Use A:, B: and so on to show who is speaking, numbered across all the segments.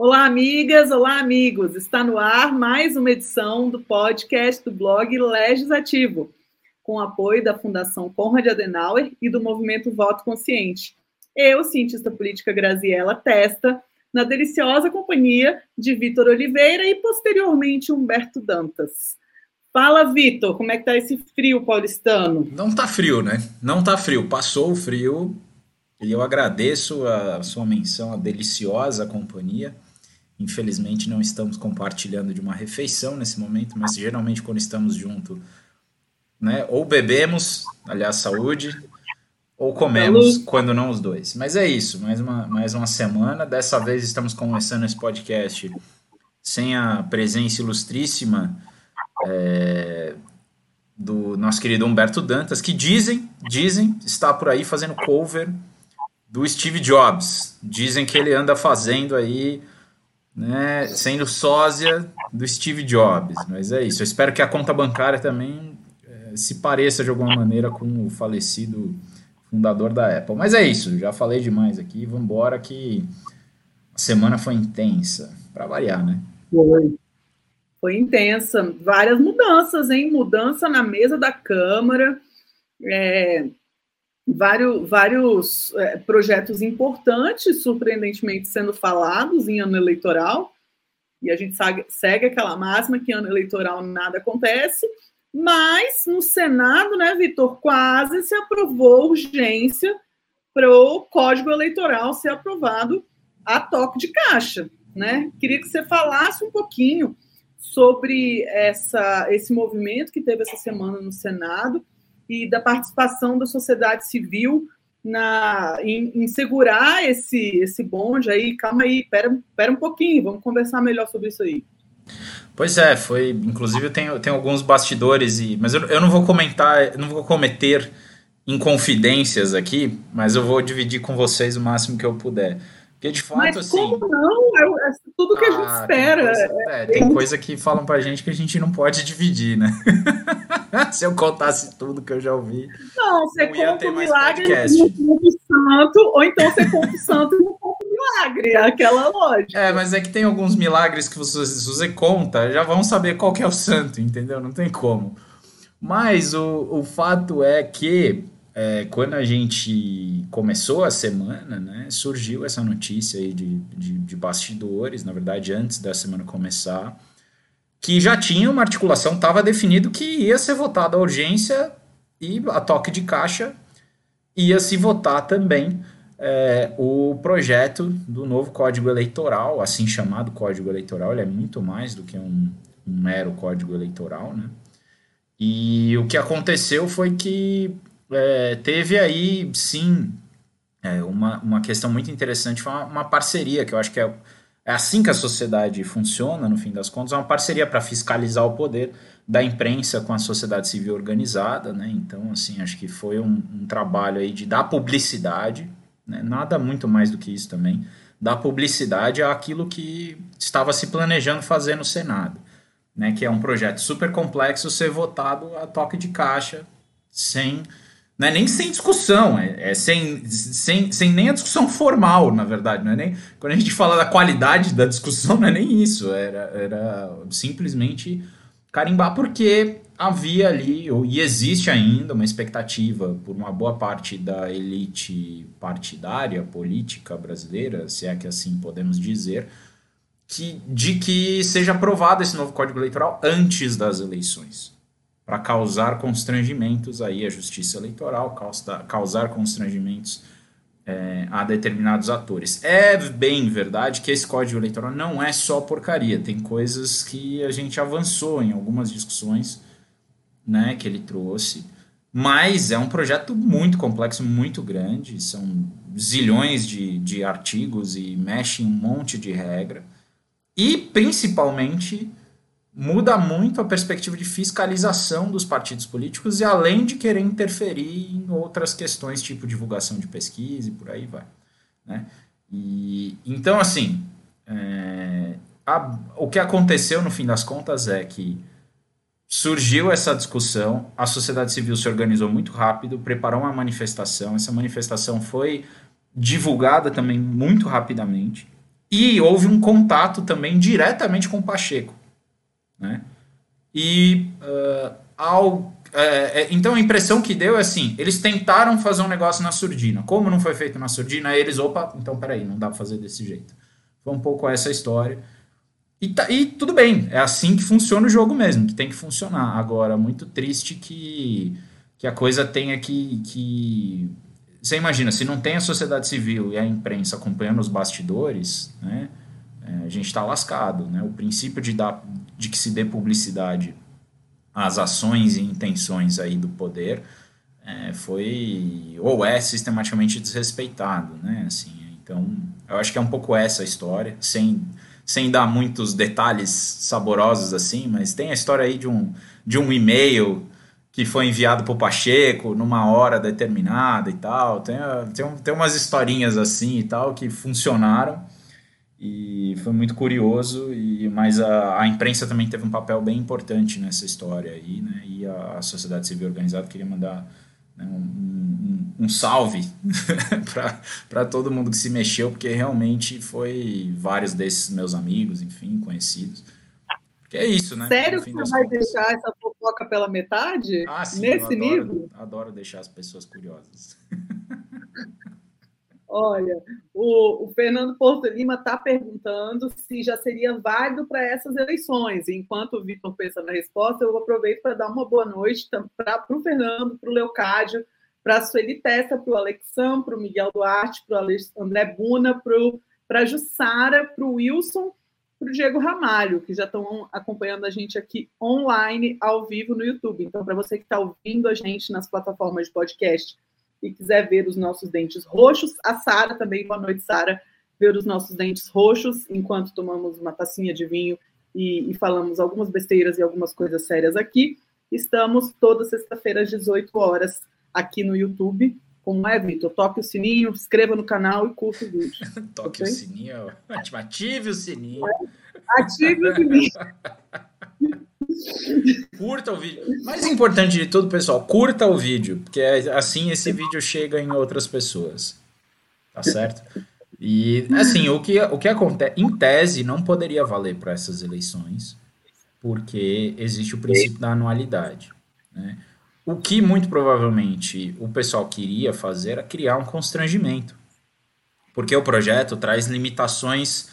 A: Olá, amigas, olá, amigos. Está no ar mais uma edição do podcast do blog Legislativo, com apoio da Fundação Conrad Adenauer e do Movimento Voto Consciente. Eu, cientista política Graziela Testa, na deliciosa companhia de Vitor Oliveira e posteriormente Humberto Dantas. Fala, Vitor, como é que tá esse frio paulistano?
B: Não tá frio, né? Não tá frio. Passou o frio e eu agradeço a sua menção, a deliciosa companhia. Infelizmente não estamos compartilhando de uma refeição nesse momento, mas geralmente quando estamos juntos, né, ou bebemos, aliás, saúde, ou comemos, quando não os dois. Mas é isso, mais uma, mais uma semana. Dessa vez estamos começando esse podcast sem a presença ilustríssima é, do nosso querido Humberto Dantas, que dizem, dizem, está por aí fazendo cover do Steve Jobs. Dizem que ele anda fazendo aí né, sendo sósia do Steve Jobs. Mas é isso. Eu espero que a conta bancária também é, se pareça de alguma maneira com o falecido fundador da Apple. Mas é isso. Já falei demais aqui. Vamos embora que a semana foi intensa. Para variar, né?
A: Foi. Foi intensa. Várias mudanças, hein? Mudança na mesa da Câmara. É, vários, vários é, projetos importantes, surpreendentemente, sendo falados em ano eleitoral, e a gente segue, aquela máxima que ano eleitoral nada acontece, mas no Senado, né, Vitor, quase se aprovou urgência para o Código Eleitoral ser aprovado a toque de caixa, né? Queria que você falasse um pouquinho sobre essa, esse movimento que teve essa semana no Senado, e da participação da sociedade civil na, em, em, segurar esse, esse bonde aí. Calma aí, pera, pera um pouquinho, vamos conversar melhor sobre isso aí.
B: Pois é, foi. Inclusive, eu tenho, tenho alguns bastidores, e, mas eu, eu não vou comentar, não vou cometer inconfidências aqui, mas eu vou dividir com vocês o máximo que eu puder. Porque de fato,
A: Mas
B: assim.
A: Como não? É, é tudo que ah, a gente ah, espera.
B: Tem coisa, é, tem coisa que falam pra gente que a gente não pode dividir, né? Se eu contasse tudo que eu já ouvi.
A: Não, você conta o milagre no conta santo, ou então você conta o santo e não conta o milagre. É aquela lógica.
B: É, mas é que tem alguns milagres que você, você conta, já vão saber qual que é o santo, entendeu? Não tem como. Mas o, o fato é que é, quando a gente começou a semana, né, surgiu essa notícia aí de, de, de, bastidores, na verdade, antes da semana começar, que já tinha uma articulação, estava definido que ia ser votada a urgência e a toque de caixa ia se votar também é, o projeto do novo Código Eleitoral, assim chamado Código Eleitoral, ele é muito mais do que um, um mero Código Eleitoral, né? E o que aconteceu foi que é, teve aí, sim, é, uma, uma questão muito interessante, foi uma, uma, parceria, que eu acho que é, é assim que a sociedade funciona, no fim das contas, é uma parceria para fiscalizar o poder da imprensa com a sociedade civil organizada, né? Então, assim, acho que foi um, um trabalho aí de dar publicidade, né? nada muito mais do que isso também, dar publicidade àquilo que estava se planejando fazer no Senado, né? Que é um projeto super complexo ser votado a toque de caixa, sem não é nem sem discussão, é, é, sem, sem, sem nem a discussão formal, na verdade. Não é nem, quando a gente fala da qualidade da discussão, não é nem isso. Era, era simplesmente carimbar, porque havia ali, e existe ainda, uma expectativa por uma boa parte da elite partidária, política brasileira, se é que assim podemos dizer, que, de que seja aprovado esse novo Código Eleitoral antes das eleições para causar constrangimentos aí à justiça eleitoral, causar constrangimentos é, a determinados atores. É bem verdade que esse código eleitoral não é só porcaria, tem coisas que a gente avançou em algumas discussões né, que ele trouxe, mas é um projeto muito complexo, muito grande, são zilhões de, de artigos e mexe em um monte de regra, e principalmente muda muito a perspectiva de fiscalização dos partidos políticos e além de querer interferir em outras questões, tipo divulgação de pesquisa e por aí vai. Né? E, então, assim, é, a, o que aconteceu no fim das contas é que surgiu essa discussão, a sociedade civil se organizou muito rápido, preparou uma manifestação, essa manifestação foi divulgada também muito rapidamente, E houve um contato também diretamente com o Pacheco. Né? E uh, ao. É, é, então a impressão que deu é assim: eles tentaram fazer um negócio na surdina. Como não foi feito na surdina, eles, opa, então peraí, não dá pra fazer desse jeito. Foi um pouco essa história. E, tá, e tudo bem, é assim que funciona o jogo mesmo, que tem que funcionar. Agora, muito triste que, que a coisa tenha que, que. Você imagina, se não tem a sociedade civil e a imprensa acompanhando os bastidores, né, é, a gente está lascado. Né? O princípio de, dar, de que se dê publicidade às ações e intenções aí do poder é, foi ou é sistematicamente desrespeitado. Né? Assim, então, eu acho que é um pouco essa a história, sem sem dar muitos detalhes saborosos assim, mas tem a história aí de um, de um e-mail que foi enviado para o Pacheco numa hora determinada e tal. Tem, tem, tem umas historinhas assim e tal que funcionaram e foi muito curioso. E, mas a, a imprensa também teve um papel bem importante nessa história aí, né? E a, a sociedade civil organizada queria mandar né, um, um, um, salve para todo mundo que se mexeu, porque realmente foi vários desses meus amigos, enfim, conhecidos. Que é isso, né?
A: Sério que você vai contas. deixar essa fofoca pela metade?
B: Ah, sim,
A: nesse
B: adoro,
A: nível?
B: Adoro deixar as pessoas curiosas.
A: Olha, o, o Fernando Porto Lima está perguntando se já seria válido para essas eleições. Enquanto o Vitor pensa na resposta, eu aproveito para dar uma boa noite para o Fernando, para o Leocádio, para a Sueli Testa, para o Alexandre, para o Miguel Duarte, para o André Buna, para a Jussara, para o Wilson, para o Diego Ramalho, que já estão acompanhando a gente aqui online, ao vivo no YouTube. Então, para você que está ouvindo a gente nas plataformas de podcast e quiser ver os nossos dentes roxos, a Sara também, boa noite, Sara, ver os nossos dentes roxos enquanto tomamos uma tacinha de vinho e, e falamos algumas besteiras e algumas coisas sérias aqui. Estamos toda sexta-feira às 18 horas aqui no YouTube. Como é, Vitor? Toque o sininho, inscreva no canal e curta o vídeo.
B: Toque okay? o sininho, ative o sininho.
A: Ative o sininho.
B: Curta o vídeo. Mais importante de tudo, pessoal, curta o vídeo, porque é assim esse vídeo chega em outras pessoas. Tá certo? E assim, o que, o que acontece, em tese, não poderia valer para essas eleições, porque existe o princípio da anualidade. Né? O que muito provavelmente o pessoal queria fazer era criar um constrangimento, porque o projeto traz limitações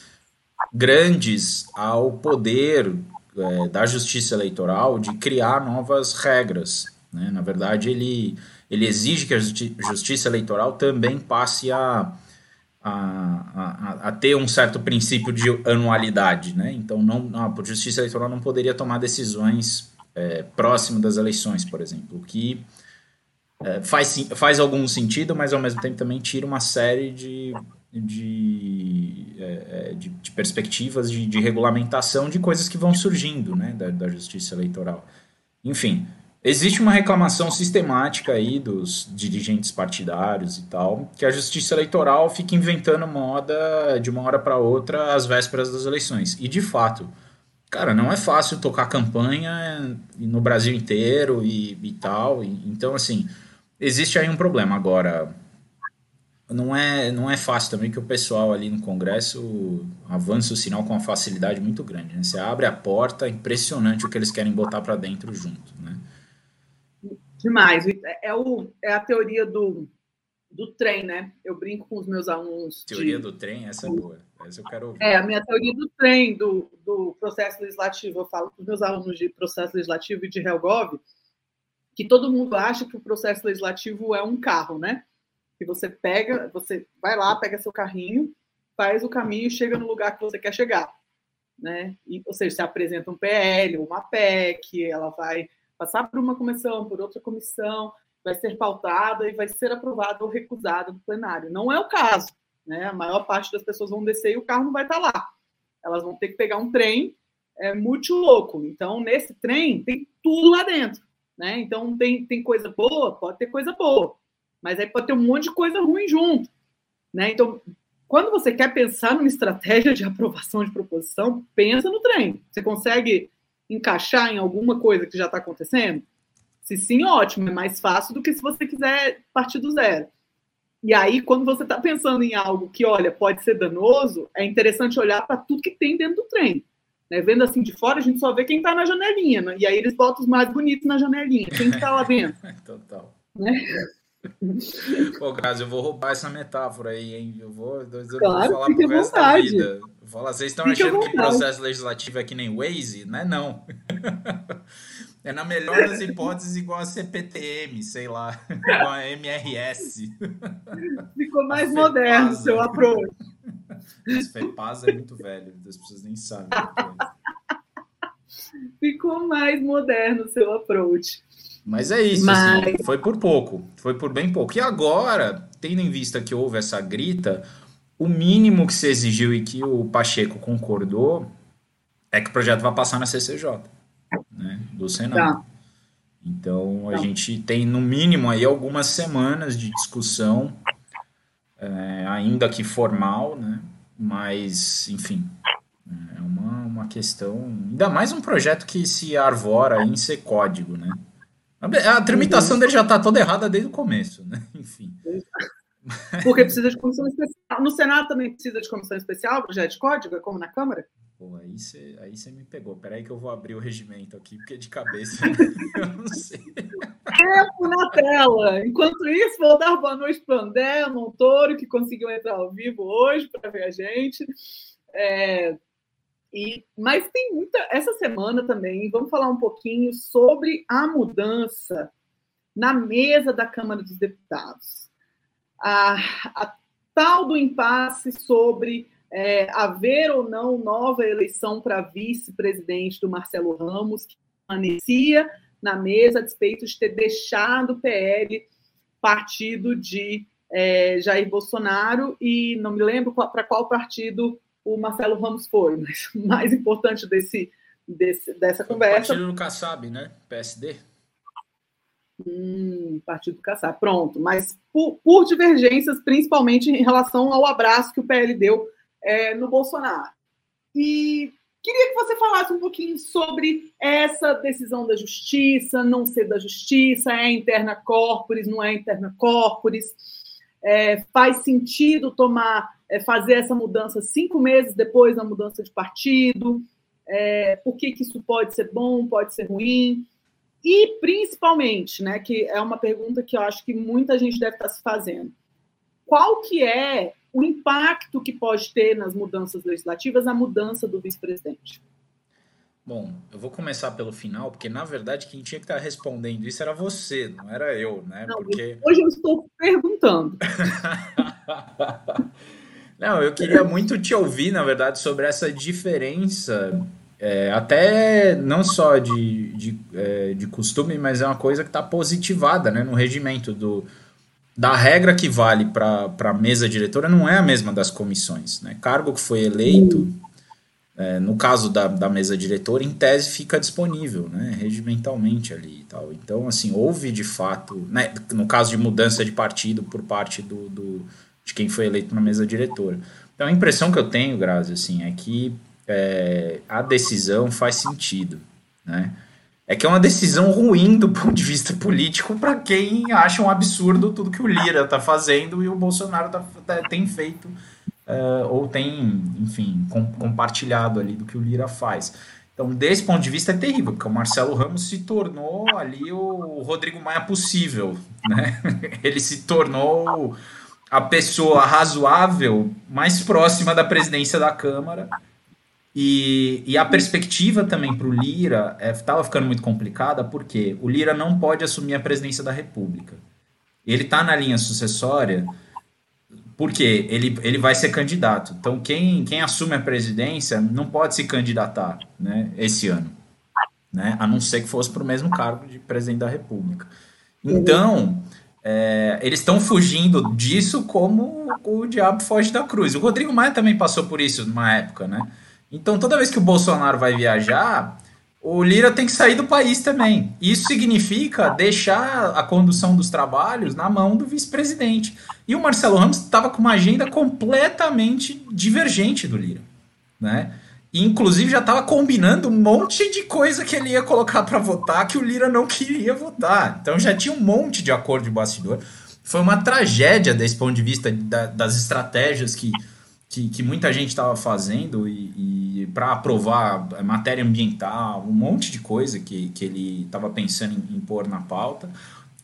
B: grandes ao poder é, da Justiça Eleitoral de criar novas regras. Né? Na verdade, ele, ele exige que a justi Justiça Eleitoral também passe a, a, a, a, ter um certo princípio de anualidade. Né? Então, não, a Justiça Eleitoral não poderia tomar decisões é, próximo das eleições, por exemplo, que é, faz, faz algum sentido, mas ao mesmo tempo também tira uma série de de, é, é, de, de, perspectivas de, de, regulamentação de coisas que vão surgindo né, da, da, justiça eleitoral. Enfim, existe uma reclamação sistemática aí dos dirigentes partidários e tal, que a justiça eleitoral fica inventando moda de uma hora para outra às vésperas das eleições. E de fato, cara, não é fácil tocar campanha no Brasil inteiro e, e tal. E, então, assim, existe aí um problema. Agora não é, não é fácil também que o pessoal ali no Congresso avança o sinal com uma facilidade muito grande. Né? Você abre a porta, é impressionante o que eles querem botar para dentro junto. Né?
A: Demais. É, o, é a teoria do, do trem, né? Eu brinco com os meus alunos.
B: Teoria de... do trem, essa é boa. Essa eu quero ouvir.
A: É, a minha teoria do trem, do, do processo legislativo. Eu falo com os meus alunos de processo legislativo e de Helgov, que todo mundo acha que o processo legislativo é um carro, né? Que você pega, você vai lá, pega seu carrinho, faz o caminho e chega no lugar que você quer chegar. Né? E, ou seja, você apresenta um PL, uma PEC, ela vai passar por uma comissão, por outra comissão, vai ser pautada e vai ser aprovada ou recusada no plenário. Não é o caso. Né? A maior parte das pessoas vão descer e o carro não vai estar lá. Elas vão ter que pegar um trem é, muito louco. Então, nesse trem, tem tudo lá dentro. Né? Então, tem, tem coisa boa? Pode ter coisa boa mas aí pode ter um monte de coisa ruim junto. Né? Então, quando você quer pensar numa estratégia de aprovação de proposição, pensa no trem. Você consegue encaixar em alguma coisa que já está acontecendo? Se sim, ótimo, é mais fácil do que se você quiser partir do zero. E aí, quando você está pensando em algo que, olha, pode ser danoso, é interessante olhar para tudo que tem dentro do trem. Né? Vendo assim de fora, a gente só vê quem está na janelinha. Né? E aí eles botam os mais bonitos na janelinha. Quem está lá dentro?
B: Total.
A: Né?
B: Pô, Grazi, eu vou roubar essa metáfora aí, hein? Eu vou, eu
A: claro,
B: vou falar pro resto da vida. Vou falar, vocês estão achando que processo legislativo é que nem Waze? Não é não. É na melhor das hipóteses igual a CPTM, sei lá, igual a MRS.
A: Ficou mais moderno o seu approach.
B: Esse FEPASA é muito velho, as pessoas nem sabem. É.
A: Ficou mais moderno o seu approach.
B: Mas é isso, assim, Mas... assim, foi por pouco, foi por bem pouco. E agora, tendo em vista que houve essa grita, o mínimo que se exigiu e que o Pacheco concordou é que o projeto vai passar na CCJ, né, do Senado. Tá. Então, a tá. gente tem, no mínimo, aí algumas semanas de discussão, é, ainda que formal, né, mas, enfim, é uma, uma questão... Ainda mais um projeto que se arvora em ser código, né? A tramitação dele já está toda errada desde o começo, né? Enfim.
A: Porque precisa de comissão especial. No Senado também precisa de comissão especial, projeto de código, é como na Câmara?
B: Pô, aí você aí me pegou. Peraí que eu vou abrir o regimento aqui, porque de cabeça eu não sei.
A: Tempo na tela. Enquanto isso, vou dar boa noite para o André Montoro, que conseguiu entrar ao vivo hoje para ver a gente. É, e, mas tem muita. Essa semana também, vamos falar um pouquinho sobre a mudança na mesa da Câmara dos Deputados. A, a tal do impasse sobre é, haver ou não nova eleição para vice-presidente do Marcelo Ramos, que permanecia na mesa a despeito de ter deixado o PL partido de é, Jair Bolsonaro e não me lembro para qual partido o Marcelo Ramos foi, mas o mais importante desse, desse dessa conversa.
B: O partido do Kassab, né? PSD.
A: Hum, partido do Kassab, pronto. Mas por, por, divergências, principalmente em relação ao abraço que o PL deu é, no Bolsonaro. E queria que você falasse um pouquinho sobre essa decisão da justiça, não ser da justiça, é interna corporis, não é interna corporis. É, faz sentido tomar é, fazer essa mudança cinco meses depois da mudança de partido, é, por que, que isso pode ser bom, pode ser ruim, e principalmente, né, que é uma pergunta que eu acho que muita gente deve estar se fazendo, qual que é o impacto que pode ter nas mudanças legislativas a mudança do vice-presidente?
B: Bom, eu vou começar pelo final, porque na verdade quem tinha que estar respondendo isso era você, não era eu, né?
A: Não,
B: porque...
A: Hoje eu estou perguntando.
B: Não, eu queria muito te ouvir, na verdade, sobre essa diferença, é, até não só de, de, é, de costume, mas é uma coisa que está positivada né, no regimento do, da regra que vale para a mesa diretora não é a mesma das comissões. Né? Cargo que foi eleito, é, no caso da, da mesa diretora, em tese fica disponível, né, regimentalmente ali e tal. Então, assim, houve de fato, né, no caso de mudança de partido por parte do, do de quem foi eleito na mesa diretora. Então a impressão que eu tenho, Grazi, assim, é que é, a decisão faz sentido, né? É que é uma decisão ruim do ponto de vista político para quem acha um absurdo tudo que o Lira está fazendo e o Bolsonaro tá, tá, tem feito uh, ou tem, enfim, com, compartilhado ali do que o Lira faz. Então, desse ponto de vista, é terrível, porque o Marcelo Ramos se tornou ali o Rodrigo Maia possível, né? Ele se tornou a pessoa razoável mais próxima da presidência da Câmara. E, e a perspectiva também para o Lira estava é, ficando muito complicada, porque o Lira não pode assumir a presidência da República. Ele está na linha sucessória porque ele, ele vai ser candidato. Então, quem, quem assume a presidência não pode se candidatar né, esse ano, né, a não ser que fosse para o mesmo cargo de presidente da República. Então, é, eles estão fugindo disso como o diabo foge da cruz. O Rodrigo Maia também passou por isso numa época, né? Então, toda vez que o Bolsonaro vai viajar, o Lira tem que sair do país também. Isso significa deixar a condução dos trabalhos na mão do vice-presidente. E o Marcelo Ramos estava com uma agenda completamente divergente do Lira, né? Inclusive já estava combinando um monte de coisa que ele ia colocar para votar que o Lira não queria votar. Então já tinha um monte de acordo de bastidor. foi uma tragédia desse ponto de vista da, das estratégias que, que, que muita gente estava fazendo e, e para aprovar matéria ambiental, um monte de coisa que, que ele estava pensando em, em pôr na pauta.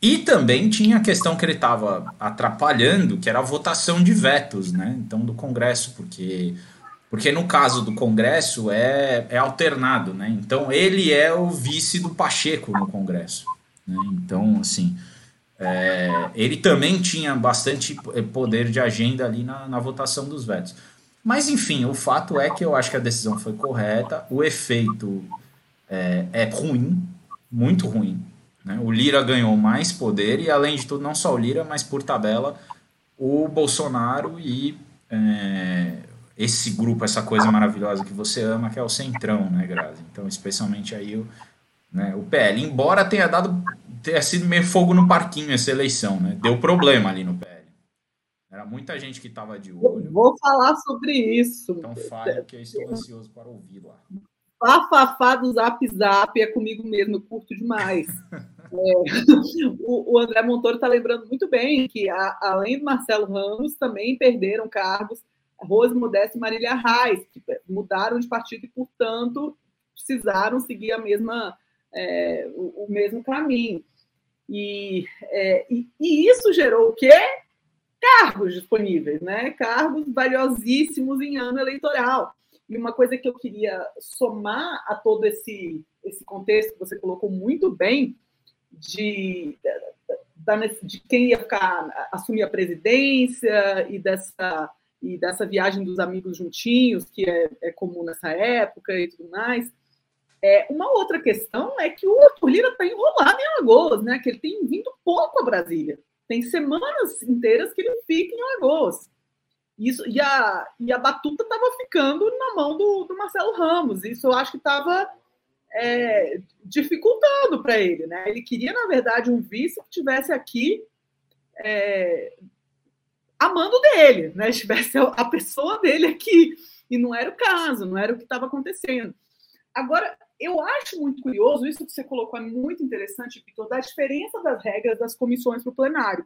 B: E também tinha a questão que ele estava atrapalhando, que era a votação de vetos, né? Então, do Congresso, porque, porque no caso do Congresso é, é alternado, né? Então, ele é o vice do Pacheco no Congresso. Né? Então, assim, é, ele também tinha bastante poder de agenda ali na, na votação dos vetos. Mas, enfim, o fato é que eu acho que a decisão foi correta, o efeito é, é ruim, muito ruim né? O Lira ganhou mais poder e, além de tudo, não só o Lira, mas por tabela, o Bolsonaro e é, esse grupo, essa coisa maravilhosa que você ama, que é o Centrão, né, Grazi? Então, especialmente aí o, né, o PL. Embora tenha dado tenha sido meio fogo no parquinho essa eleição, né? Deu problema ali no PL. Era muita gente que estava de olho.
A: Vou falar sobre isso.
B: Então fale, que eu estou ansioso para ouvir lá.
A: Bafafá do Zap Zap é comigo mesmo, eu curto demais. É, o, o, André Montoro está lembrando muito bem que, a, além do Marcelo Ramos, também perderam cargos Rose Modeste e Marília Reis, que mudaram de partido e, portanto, precisaram seguir a mesma, é, o, o, mesmo caminho. E, é, e, e, isso gerou o quê? Cargos disponíveis, né? cargos valiosíssimos em ano eleitoral. E uma coisa que eu queria somar a todo esse, esse contexto que você colocou muito bem, de, de quem ia ficar, assumir a presidência e dessa, e dessa viagem dos amigos juntinhos, que é, é comum nessa época e tudo mais. É, uma outra questão é que o Arthur Lira está enrolado em Alagoas, né? que ele tem vindo pouco a Brasília. Tem semanas inteiras que ele fica em Alagoas. Isso, e, a, e a batuta estava ficando na mão do, do Marcelo Ramos. Isso eu acho que estava é, dificultando para ele. Né? Ele queria, na verdade, um vice que tivesse aqui é, amando dele, né? estivesse a pessoa dele aqui. E não era o caso, não era o que estava acontecendo. Agora, eu acho muito curioso, isso que você colocou é muito interessante, Vitor, da diferença das regras das comissões para o plenário.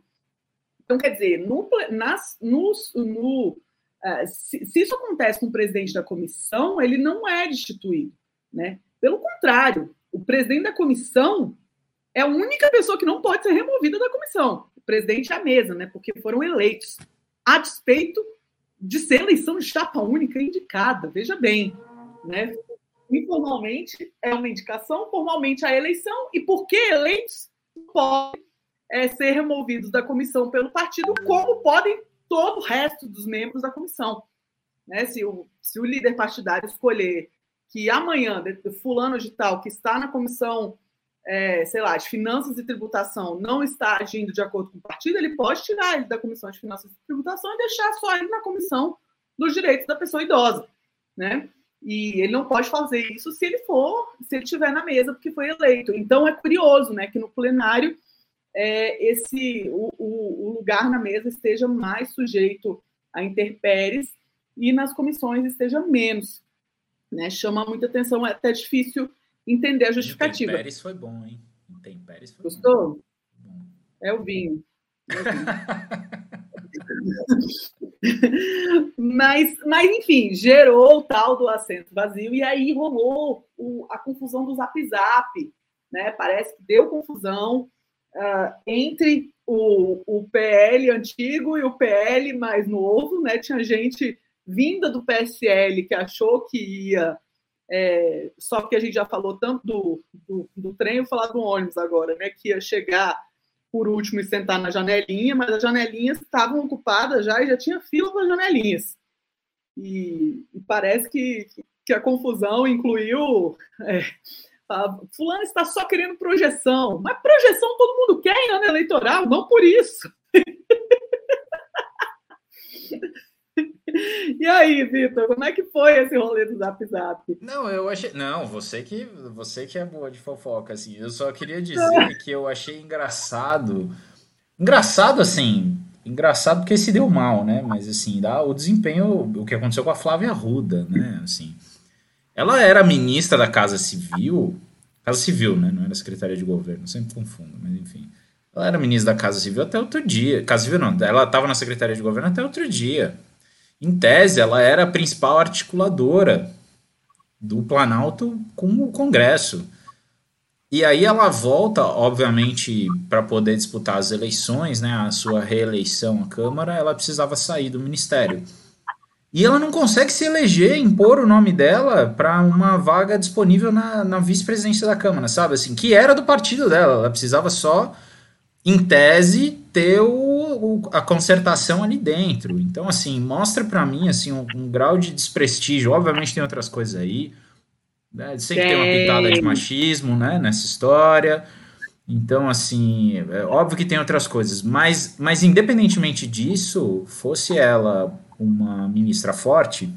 A: Então, quer dizer, no, nas, no, uh, se, se, isso acontece com o presidente da comissão, ele não é destituído. Né? Pelo contrário, o presidente da comissão é a única pessoa que não pode ser removida da comissão. Presidente a mesa, né? porque foram eleitos, a despeito de ser eleição de chapa única indicada. Veja bem, né? informalmente é uma indicação, formalmente a eleição, e porque eleitos podem é, ser removidos da comissão pelo partido, como podem todo o resto dos membros da comissão. Né? Se, o, se o líder partidário escolher que amanhã, fulano de tal, que está na comissão, é, sei lá, de finanças e tributação, não está agindo de acordo com o partido, ele pode tirar ele da comissão de finanças e tributação e deixar só ele na comissão dos direitos da pessoa idosa, né? E ele não pode fazer isso se ele for, se ele estiver na mesa porque foi eleito. Então é curioso, né, que no plenário é, esse o, o, lugar na mesa esteja mais sujeito a interpéries e nas comissões esteja menos. Né? Chama muita atenção, é até difícil entender a justificativa.
B: Interpéries foi bom, hein? Interpéries foi
A: Gostou? Bom. É o vinho. É o vinho. mas, mas, enfim, gerou o tal do assento vazio e aí rolou o, a confusão do zap zap. Né? Parece que deu confusão uh, entre o, o PL antigo e o PL mais novo, né? Tinha gente vinda do PSL que achou que ia. É, só que a gente já falou tanto do, do, do trem, vou falar do ônibus agora, né? Que ia chegar por último e sentar na janelinha, mas as janelinhas estavam ocupadas já e já tinha fila para janelinhas. E, e, parece que, que a confusão incluiu é, fulano está só querendo projeção. Mas projeção todo mundo quer em ano eleitoral, não por isso. E aí, Vitor, como é que foi esse rolê do Zap Zap?
B: Não, eu achei. Não, você que você que é boa de fofoca, assim. Eu só queria dizer que eu achei engraçado. Engraçado, assim. Engraçado porque se deu mal, né? Mas assim, dá o desempenho, o que aconteceu com a Flávia Ruda, né? Assim. Ela era ministra da Casa Civil, Casa Civil, né? Não era secretária de governo, sempre confundo, mas enfim. Ela era ministra da Casa Civil até outro dia. Casa Civil não, ela estava na Secretaria de Governo até outro dia. Em tese, ela era a principal articuladora do Planalto com o Congresso. E aí ela volta, obviamente, para poder disputar as eleições, né, a sua reeleição à Câmara, ela precisava sair do ministério. E ela não consegue se eleger, impor o nome dela para uma vaga disponível na, na vice-presidência da Câmara, sabe? Assim, que era do partido dela. Ela precisava só, em tese, ter o, o a concertação ali dentro. Então, assim, mostra para mim assim um, um grau de desprestígio. Obviamente tem outras coisas aí né? Sempre tem. tem uma pitada de machismo, né, nessa história. Então, assim, é óbvio que tem outras coisas, mas, mas independentemente disso, fosse ela uma ministra forte,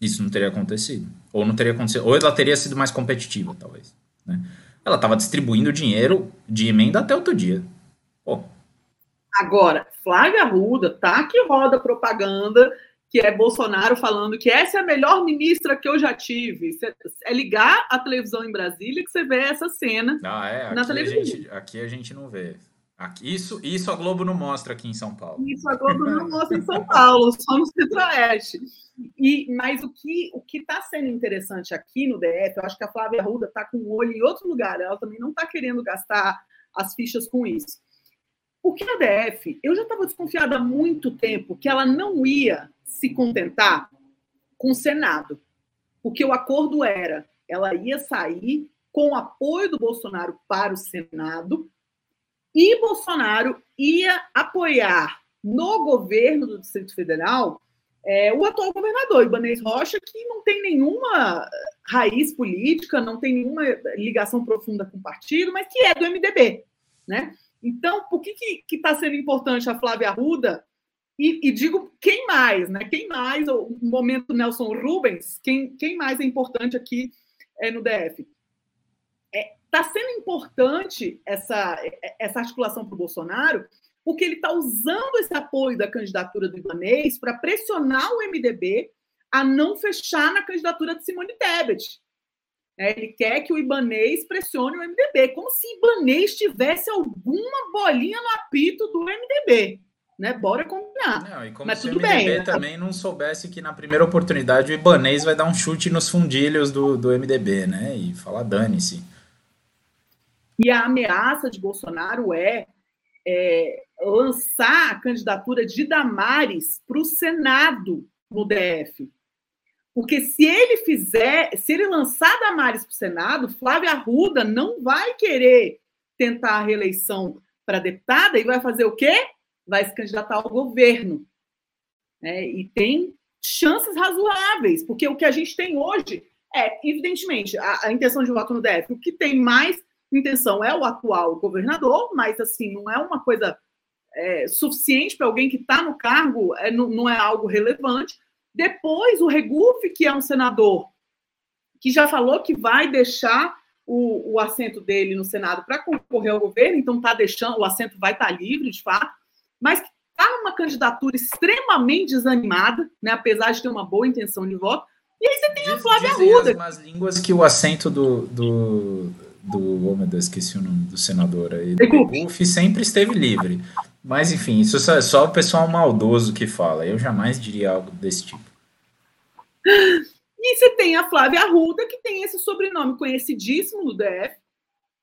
B: isso não teria acontecido. Ou não teria acontecido, ou ela teria sido mais competitiva, talvez. Né? Ela estava distribuindo dinheiro de emenda até outro dia. Pô.
A: Agora, Flávia Arruda tá que roda propaganda que é Bolsonaro falando que essa é a melhor ministra que eu já tive. É ligar a televisão em Brasília que você vê essa cena
B: ah, é? na televisão. A gente, aqui a gente não vê. Aqui, isso, isso a Globo não mostra aqui em São Paulo.
A: Isso a Globo não mostra em São Paulo, só no Centro-Oeste. E, mas o que o está sendo interessante aqui no DF, eu acho que a Flávia Arruda está com o olho em outro lugar, ela também não está querendo gastar as fichas com isso. Porque a DF, eu já estava desconfiada há muito tempo que ela não ia se contentar com o Senado, porque o acordo era ela ia sair com o apoio do Bolsonaro para o Senado e Bolsonaro ia apoiar no governo do Distrito Federal é, o atual governador, Ibanez Rocha, que não tem nenhuma raiz política, não tem nenhuma ligação profunda com o partido, mas que é do MDB. Né? Então, por que está sendo importante a Flávia Arruda e, e, digo quem mais, né? Quem mais, o momento Nelson Rubens, quem, quem mais é importante aqui é, no DF? Está é, tá sendo importante essa, essa articulação para o Bolsonaro, porque ele está usando esse apoio da candidatura do Ibanês para pressionar o MDB a não fechar na candidatura de Simone Tebet. É, ele quer que o Ibanês pressione o MDB, como se Ibanês tivesse alguma bolinha no apito do MDB né? Bora combinar.
B: Não, e como Mas se o MDB bem. também não soubesse que na primeira oportunidade o Ibanês vai dar um chute nos fundilhos do, do MDB, né? E falar dane-se.
A: E a ameaça de Bolsonaro é, é lançar a candidatura de Damares para o Senado no DF. Porque se ele fizer, se ele lançar Damares para o Senado, Flávia Arruda não vai querer tentar a reeleição para deputada e vai fazer o quê? vai se candidatar ao governo. Né? E tem chances razoáveis, porque o que a gente tem hoje é, evidentemente, a, a, intenção de voto no DF. O que tem mais intenção é o atual governador, mas assim, não é uma coisa é, suficiente para alguém que está no cargo, é, não, não, é algo relevante. Depois, o Regufe, que é um senador que já falou que vai deixar o, o assento dele no Senado para concorrer ao governo, então está deixando, o assento vai estar tá livre, de fato mas que está numa candidatura extremamente desanimada, né, apesar de ter uma boa intenção de voto. E aí você tem Diz, a Flávia Arruda.
B: As línguas que o assento do, do, do oh meu Deus, esqueci o nome do senador aí, do sempre esteve livre. Mas enfim, isso é só o pessoal maldoso que fala. Eu jamais diria algo desse tipo.
A: E você tem a Flávia Arruda, que tem esse sobrenome conhecidíssimo no DF,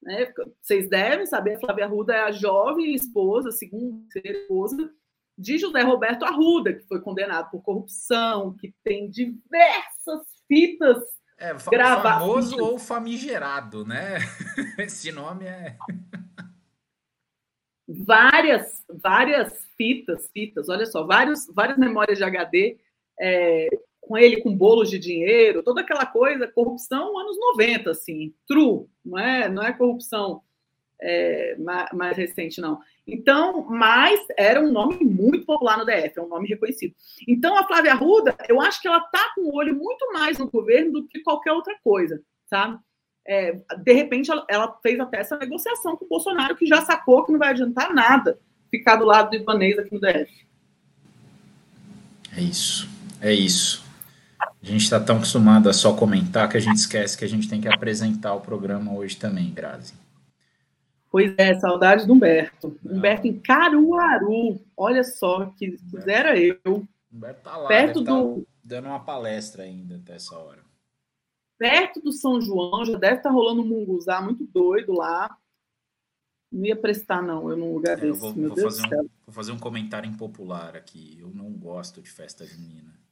A: né? Vocês devem saber, a Flávia Arruda é a jovem esposa, segunda esposa, de José Roberto Arruda, que foi condenado por corrupção, que tem diversas fitas
B: é, gravadas. Famoso ou famigerado, né? Esse nome é.
A: várias, várias fitas, fitas, olha só, vários, várias memórias de HD é, com ele com bolos de dinheiro, toda aquela coisa, corrupção anos 90, assim, true, não é, não é corrupção é, mais, mais, recente, não. Então, mas era um nome muito popular no DF, é um nome reconhecido. Então, a Flávia Arruda, eu acho que ela está com o olho muito mais no governo do que qualquer outra coisa, sabe? É, de repente, ela, ela, fez até essa negociação com o Bolsonaro, que já sacou que não vai adiantar nada ficar do lado do Ibanez aqui no DF.
B: É isso, é isso. A gente está tão acostumado a só comentar que a gente esquece que a gente tem que apresentar o programa hoje também, Grazi.
A: Pois é, saudade do Humberto. Não. Humberto em Caruaru. Olha só, que quisera eu.
B: Humberto tá lá,
A: perto tá do.
B: Tá dando uma palestra ainda até essa hora.
A: Perto do São João, já deve estar tá rolando um munguzá muito doido lá. Não ia prestar, não, eu num lugar é, desse.
B: Vou, vou, fazer um, vou fazer um comentário impopular aqui. Eu não gosto de festa junina.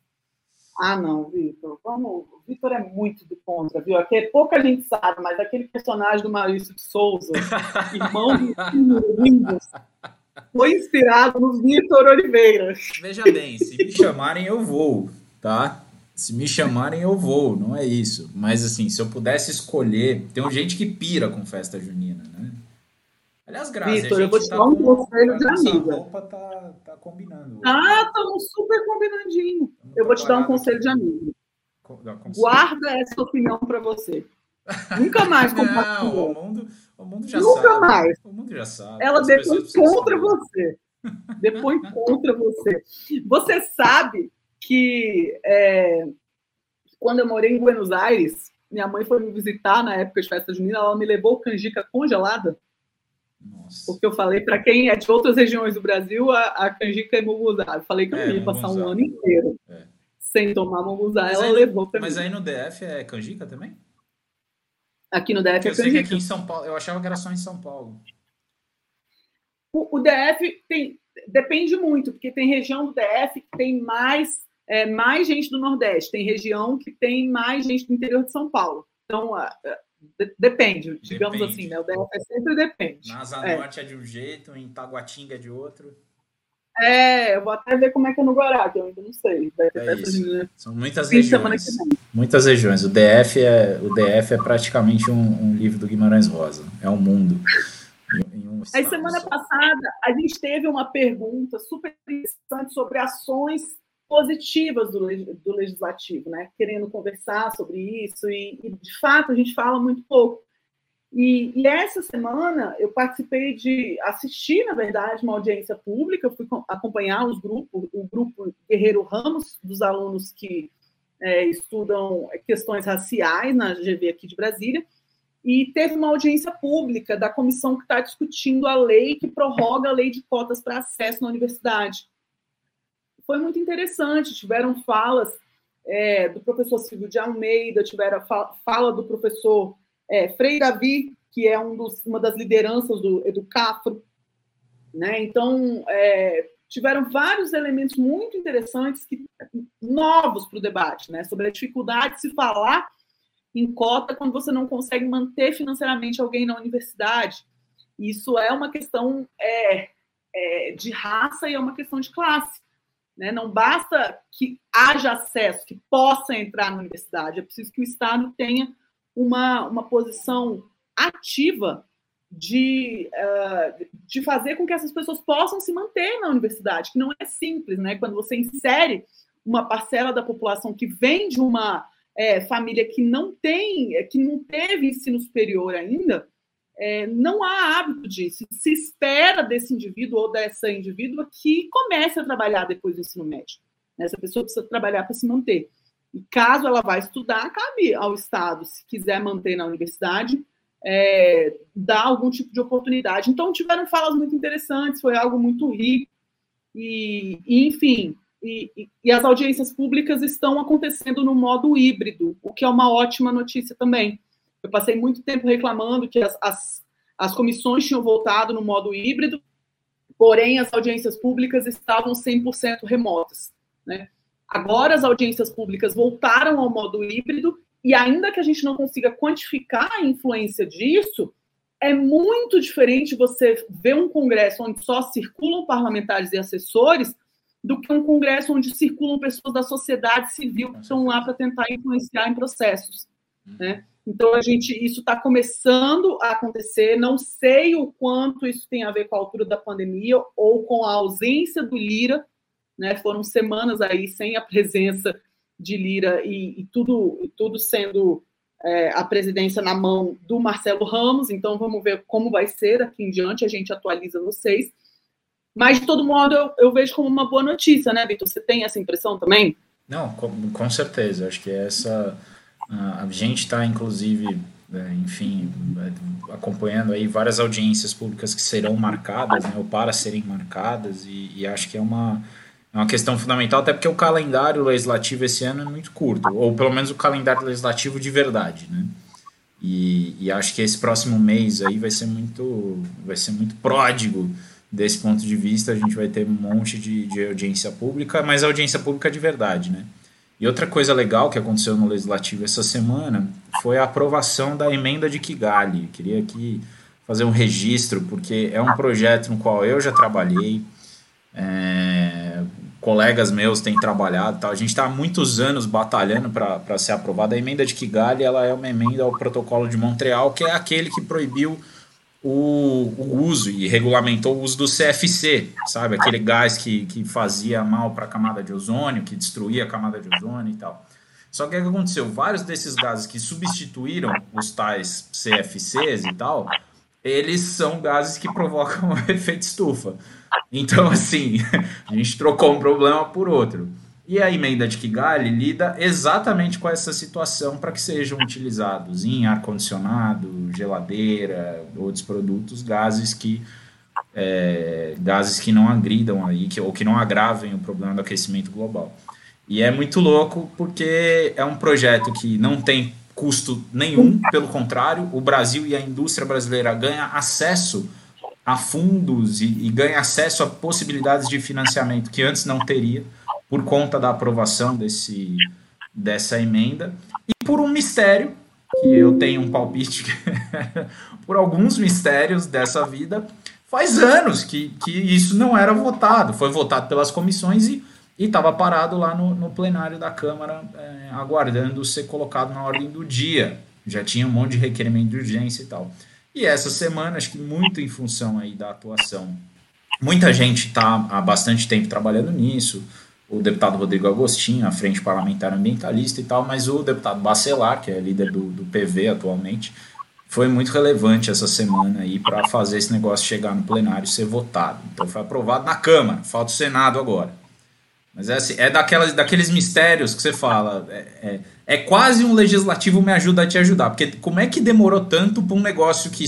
A: Ah, não, Vitor. Vamos. O Vitor é muito do contra, viu? Aqui é pouca gente sabe, mas aquele personagem do Maurício de Souza, irmão do Windows, foi inspirado no Vitor Oliveira.
B: Veja bem, se me chamarem, eu vou, tá? Se me chamarem, eu vou, não é isso. Mas assim, se eu pudesse escolher, tem gente que pira com festa junina, né? Aliás, Grazi,
A: Vitor, eu vou te tá dar um conselho de amiga.
B: roupa tá, tá combinando.
A: Ah, estamos super combinandinho. Eu vou te dar um conselho de amigo. Guarda essa opinião para você. Nunca mais
B: compartilha. Não, o mundo, o mundo já
A: Nunca
B: sabe.
A: mais.
B: O mundo já sabe.
A: Ela depõe contra você. Depõe contra você. Você sabe que é, quando eu morei em Buenos Aires, minha mãe foi me visitar na época de festa junina, ela me levou canjica congelada. Nossa. Porque eu falei para quem é de outras regiões do Brasil, a, a canjica é munguzá. Eu falei que eu é, ia passar um ano inteiro é. sem tomar munguzá. Ela
B: aí,
A: levou.
B: Mas aí no DF é canjica também?
A: Aqui no DF
B: Porque
A: é
B: eu sei que aqui em São Paulo, eu achava que era só em São Paulo.
A: O, o DF tem, depende muito, porque tem região do DF que tem mais, é, mais gente do Nordeste, tem região que tem mais gente do interior de São Paulo. Então, depende, digamos depende. assim, né? O DF é sempre depende.
B: Na Asa é. Norte é de um jeito, em Taguatinga é de outro.
A: É, eu vou até ver como é que é no Guará, que eu ainda não sei.
B: É São muitas regiões. Muitas regiões. O DF é, o DF é praticamente um, um livro do Guimarães Rosa. É um mundo.
A: Aí, semana passada, a gente teve uma pergunta super interessante sobre ações positivas do, do legislativo, né? Querendo conversar sobre isso, e, e, de fato a gente fala muito pouco. E, e, essa semana eu participei de assistir, na verdade, uma audiência pública, eu fui acompanhar os grupos, o grupo Guerreiro Ramos, dos alunos que é, estudam questões raciais na GV aqui de Brasília, e teve uma audiência pública da comissão que está discutindo a lei que prorroga a lei de cotas para acesso na universidade foi muito interessante. Tiveram falas é, do professor Silvio de Almeida, tiveram fala do professor é, Frei Davi, que é um dos, uma das lideranças do Educafro. Né? Então, é, tiveram vários elementos muito interessantes, que, novos para o debate, né? sobre a dificuldade de se falar em cota quando você não consegue manter financeiramente alguém na universidade. Isso é uma questão é, é, de raça e é uma questão de classe. Né? Não basta que haja acesso, que possa entrar na universidade, é preciso que o Estado tenha uma, uma posição ativa de, uh, de fazer com que essas pessoas possam se manter na universidade, que não é simples, né? Quando você insere uma parcela da população que vem de uma é, família que não tem, que não teve ensino superior ainda, é, não há hábito disso. Se espera desse indivíduo ou dessa indivídua que comece a trabalhar depois do ensino médio. Essa pessoa precisa trabalhar para se manter. E caso ela vá estudar, cabe ao Estado, se quiser manter na universidade, é, dar algum tipo de oportunidade. Então, tiveram falas muito interessantes, foi algo muito rico. E, e enfim, e, e, as audiências públicas estão acontecendo no modo híbrido, o que é uma ótima notícia também eu passei muito tempo reclamando que as, as, as comissões tinham voltado no modo híbrido, porém as audiências públicas estavam 100% remotas. Né? Agora as audiências públicas voltaram ao modo híbrido e ainda que a gente não consiga quantificar a influência disso, é muito diferente você ver um congresso onde só circulam parlamentares e assessores do que um congresso onde circulam pessoas da sociedade civil que estão lá para tentar influenciar em processos. Né? Então, a gente, isso está começando a acontecer. Não sei o quanto isso tem a ver com a altura da pandemia ou com a ausência do Lira. Né? Foram semanas aí sem a presença de Lira e, e tudo, tudo sendo é, a presidência na mão do Marcelo Ramos. Então, vamos ver como vai ser daqui em diante. A gente atualiza vocês. Mas, de todo modo, eu, eu vejo como uma boa notícia, né, Vitor? Você tem essa impressão também?
B: Não, com, com certeza. Acho que essa a gente está, inclusive, é, enfim, é, acompanhando aí várias audiências públicas que serão marcadas, né, ou para serem marcadas, e, e acho que é uma, é uma questão fundamental, até porque o calendário legislativo esse ano é muito curto, ou pelo menos o calendário legislativo de verdade, né? E, e, acho que esse próximo mês aí vai ser muito, vai ser muito pródigo desse ponto de vista. A gente vai ter um monte de, de audiência pública, mas audiência pública de verdade, né? E outra coisa legal que aconteceu no Legislativo essa semana foi a aprovação da emenda de Kigali. Queria aqui fazer um registro, porque é um projeto no qual eu já trabalhei, é, colegas meus têm trabalhado. Tal. A gente está há muitos anos batalhando para ser aprovada. A emenda de Kigali ela é uma emenda ao Protocolo de Montreal, que é aquele que proibiu o, o, uso e regulamentou o uso do CFC, sabe? Aquele gás que, que fazia mal para a camada de ozônio, que destruía a camada de ozônio e tal. Só que o que aconteceu? Vários desses gases que substituíram os tais CFCs e tal, eles são gases que provocam efeito estufa. Então, assim, a gente trocou um problema por outro. E a emenda de Kigali lida exatamente com essa situação para que sejam utilizados em ar-condicionado, geladeira, outros produtos, gases que é, gases que não agridam aí, que, ou que não agravem o problema do aquecimento global. E é muito louco porque é um projeto que não tem custo nenhum, pelo contrário, o Brasil e a indústria brasileira ganham acesso a fundos e, e ganha acesso a possibilidades de financiamento que antes não teria por conta da aprovação desse, dessa emenda, e por um mistério, que eu tenho um palpite, por alguns mistérios dessa vida, faz anos que, que isso não era votado, foi votado pelas comissões e estava parado lá no, no plenário da Câmara, é, aguardando ser colocado na ordem do dia. Já tinha um monte de requerimento de urgência e tal. E essa semana, acho que muito em função aí da atuação, muita gente está há bastante tempo trabalhando nisso, o deputado Rodrigo Agostinho, a Frente Parlamentar Ambientalista e tal, mas o deputado Bacelar, que é líder do, do PV atualmente, foi muito relevante essa semana aí para fazer esse negócio chegar no plenário e ser votado. Então foi aprovado na Câmara, falta o Senado agora. Mas é, assim, é daquelas, daqueles mistérios que você fala. É, é, é, quase um legislativo me ajuda a te ajudar. Porque como é que demorou tanto para um negócio que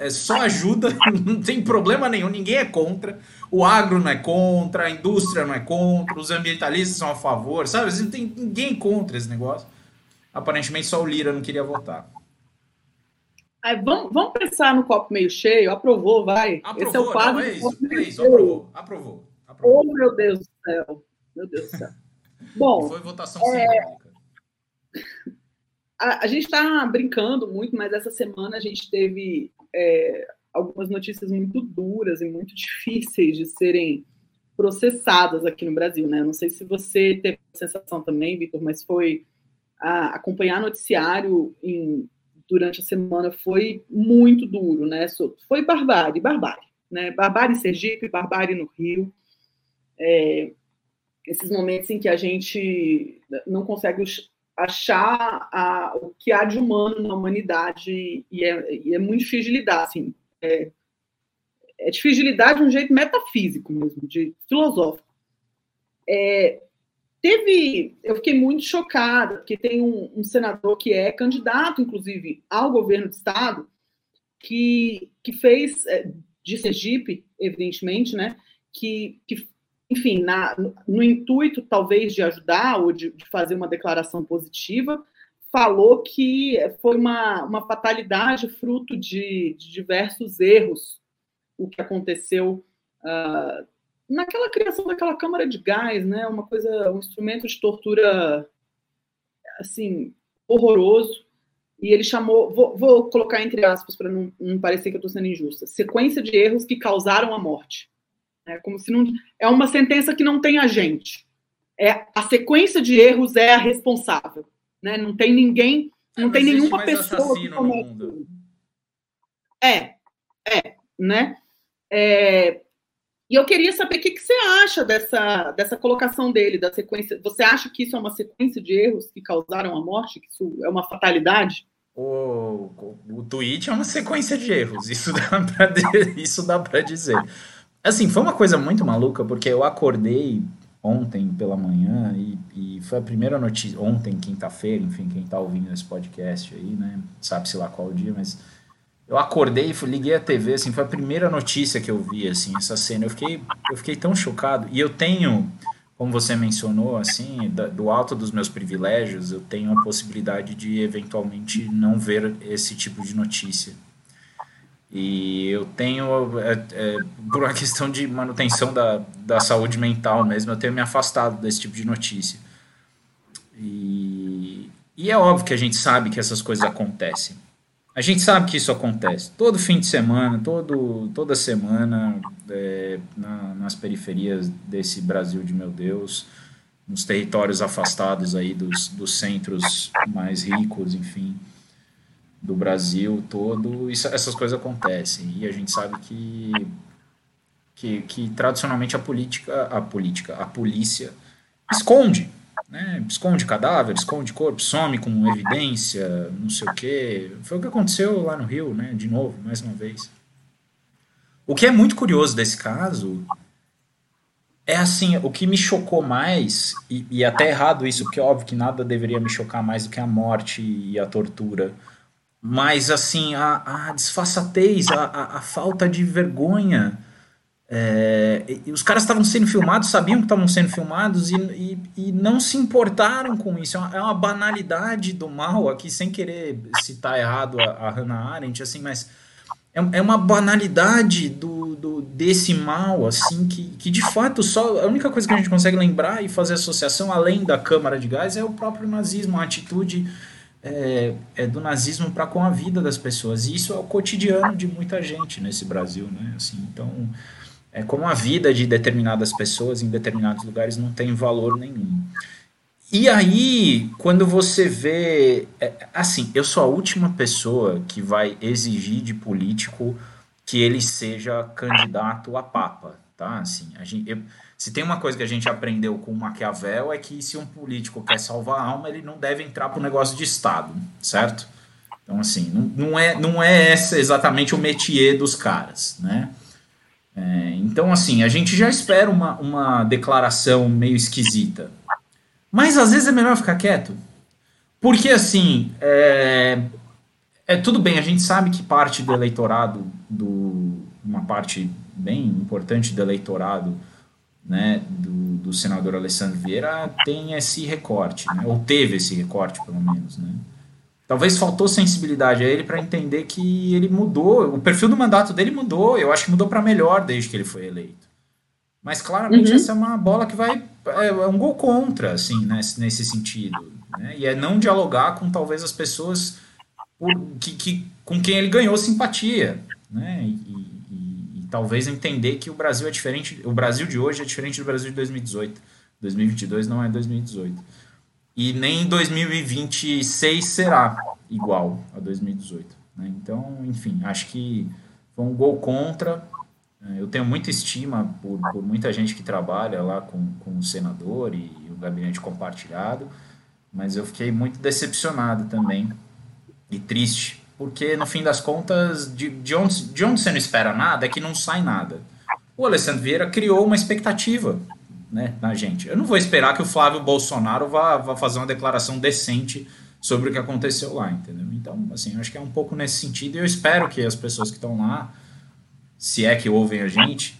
B: é, só ajuda, não tem problema nenhum, ninguém é contra o agro não é contra, a indústria não é contra, os ambientalistas são a favor, sabe? Não tem ninguém contra esse negócio. Aparentemente só o Lira não queria votar.
A: Aí, vamos, vamos pensar no copo meio cheio. Aprovou, vai.
B: Aprovou, Esse é o quadro. Não, é isso, é isso, aprovou, aprovou, aprovou.
A: Oh, meu Deus do céu. Meu Deus do céu. Bom.
B: Foi votação é... simbólica.
A: A, a gente está brincando muito, mas essa semana a gente teve é, algumas notícias muito duras e muito difíceis de serem processadas aqui no Brasil, né? não sei se você teve a sensação também, Vitor, mas foi a, acompanhar noticiário em, durante a semana foi muito duro, né? Foi barbárie, barbárie, né? Barbárie em Sergipe, barbárie no Rio. É, esses momentos em que a gente não consegue achar a, o que há de humano na humanidade e é, e é muito difícil de lidar, assim, é, é difícil de lidar de um jeito metafísico mesmo, de filosófico. É, teve, eu fiquei muito chocada, porque tem um, um, senador que é candidato, inclusive, ao governo do estado, que, que fez, é, de Sergipe, evidentemente, né, que, que enfim, na, no, no, intuito talvez de ajudar ou de, de fazer uma declaração positiva, falou que foi uma, uma fatalidade fruto de, de diversos erros o que aconteceu uh, naquela criação daquela câmara de gás, né? Uma coisa, um instrumento de tortura assim horroroso. E ele chamou, vou, vou colocar entre aspas para não, não, parecer que eu estou sendo injusta, sequência de erros que causaram a morte. É como se não é uma sentença que não tem agente. É a sequência de erros é a responsável. Né? Não tem ninguém, é, não tem nenhuma pessoa que comete. É, é, né? É, e eu queria saber o que, que, você acha dessa, dessa colocação dele, da sequência. Você acha que isso é uma sequência de erros que causaram a morte? Que isso é uma fatalidade?
B: O, o, o tweet é uma sequência de erros, isso dá para isso dá para dizer. Assim, foi uma coisa muito maluca, porque eu acordei ontem pela manhã e, e foi a primeira notícia, ontem, quinta-feira, enfim, quem está ouvindo esse podcast aí, né, sabe-se lá qual dia, mas eu acordei, liguei a TV, assim, foi a primeira notícia que eu vi, assim, essa cena, eu fiquei, eu fiquei tão chocado, e eu tenho, como você mencionou, assim, do alto dos meus privilégios, eu tenho a possibilidade de eventualmente não ver esse tipo de notícia, e eu tenho, é, é, por uma questão de manutenção da, da saúde mental mesmo, eu tenho me afastado desse tipo de notícia. E, e é óbvio que a gente sabe que essas coisas acontecem. A gente sabe que isso acontece. Todo fim de semana, todo, toda semana, é, na, nas periferias desse Brasil de meu Deus, nos territórios afastados aí dos, dos centros mais ricos, enfim do Brasil todo, isso, essas coisas acontecem. E a gente sabe que, que, que tradicionalmente a política, a política, a polícia esconde, né? Esconde cadáver, esconde corpo, some com evidência, não sei o quê. Foi o que aconteceu lá no Rio, né? De novo, mais uma vez. O que é muito curioso desse caso é assim, o que me chocou mais, e, e até errado isso, porque é óbvio que nada deveria me chocar mais do que a morte e a tortura mas assim a, a disfarçatez, a, a, a, falta de vergonha. É, os caras estavam sendo filmados, sabiam que estavam sendo filmados e, e, e, não se importaram com isso. É uma, é uma, banalidade do mal aqui, sem querer citar errado a, a Hannah Arendt, assim, mas é, é uma banalidade do, do, desse mal, assim, que, que de fato só a única coisa que a gente consegue lembrar e fazer associação, além da câmara de gás, é o próprio nazismo, a atitude é, é do nazismo para com a vida das pessoas. E isso é o cotidiano de muita gente nesse Brasil, né? Assim, então, é como a vida de determinadas pessoas em determinados lugares não tem valor nenhum. E aí, quando você vê. É, assim, eu sou a última pessoa que vai exigir de político que ele seja candidato a Papa, tá? Assim, a gente, eu, se tem uma coisa que a gente aprendeu com Maquiavel é que se um político quer salvar a alma, ele não deve entrar para o negócio de Estado, certo? Então, assim, não, não, é, não é essa exatamente o métier dos caras, né? É, então, assim, a gente já espera uma, uma declaração meio esquisita. Mas às vezes é melhor ficar quieto. Porque, assim, é, é tudo bem, a gente sabe que parte do eleitorado, do, uma parte bem importante do eleitorado né, do, do senador Alessandro Vieira tem esse recorte, né, ou teve esse recorte, pelo menos. Né. Talvez faltou sensibilidade a ele para entender que ele mudou, o perfil do mandato dele mudou, eu acho que mudou para melhor desde que ele foi eleito. Mas claramente uhum. essa é uma bola que vai. É, é um gol contra, assim, nesse, nesse sentido. Né? E é não dialogar com talvez as pessoas por, que, que, com quem ele ganhou simpatia. Né? E, talvez entender que o Brasil é diferente, o Brasil de hoje é diferente do Brasil de 2018. 2022 não é 2018. E nem 2026 será igual a 2018. Né? Então, enfim, acho que foi um gol contra. É, eu tenho muita estima por, por muita gente que trabalha lá com, com o senador e o gabinete compartilhado, mas eu fiquei muito decepcionado também e triste porque no fim das contas, de, de, onde, de onde você não espera nada é que não sai nada. O Alessandro Vieira criou uma expectativa né, na gente. Eu não vou esperar que o Flávio Bolsonaro vá, vá fazer uma declaração decente sobre o que aconteceu lá, entendeu? Então, assim, acho que é um pouco nesse sentido e eu espero que as pessoas que estão lá, se é que ouvem a gente,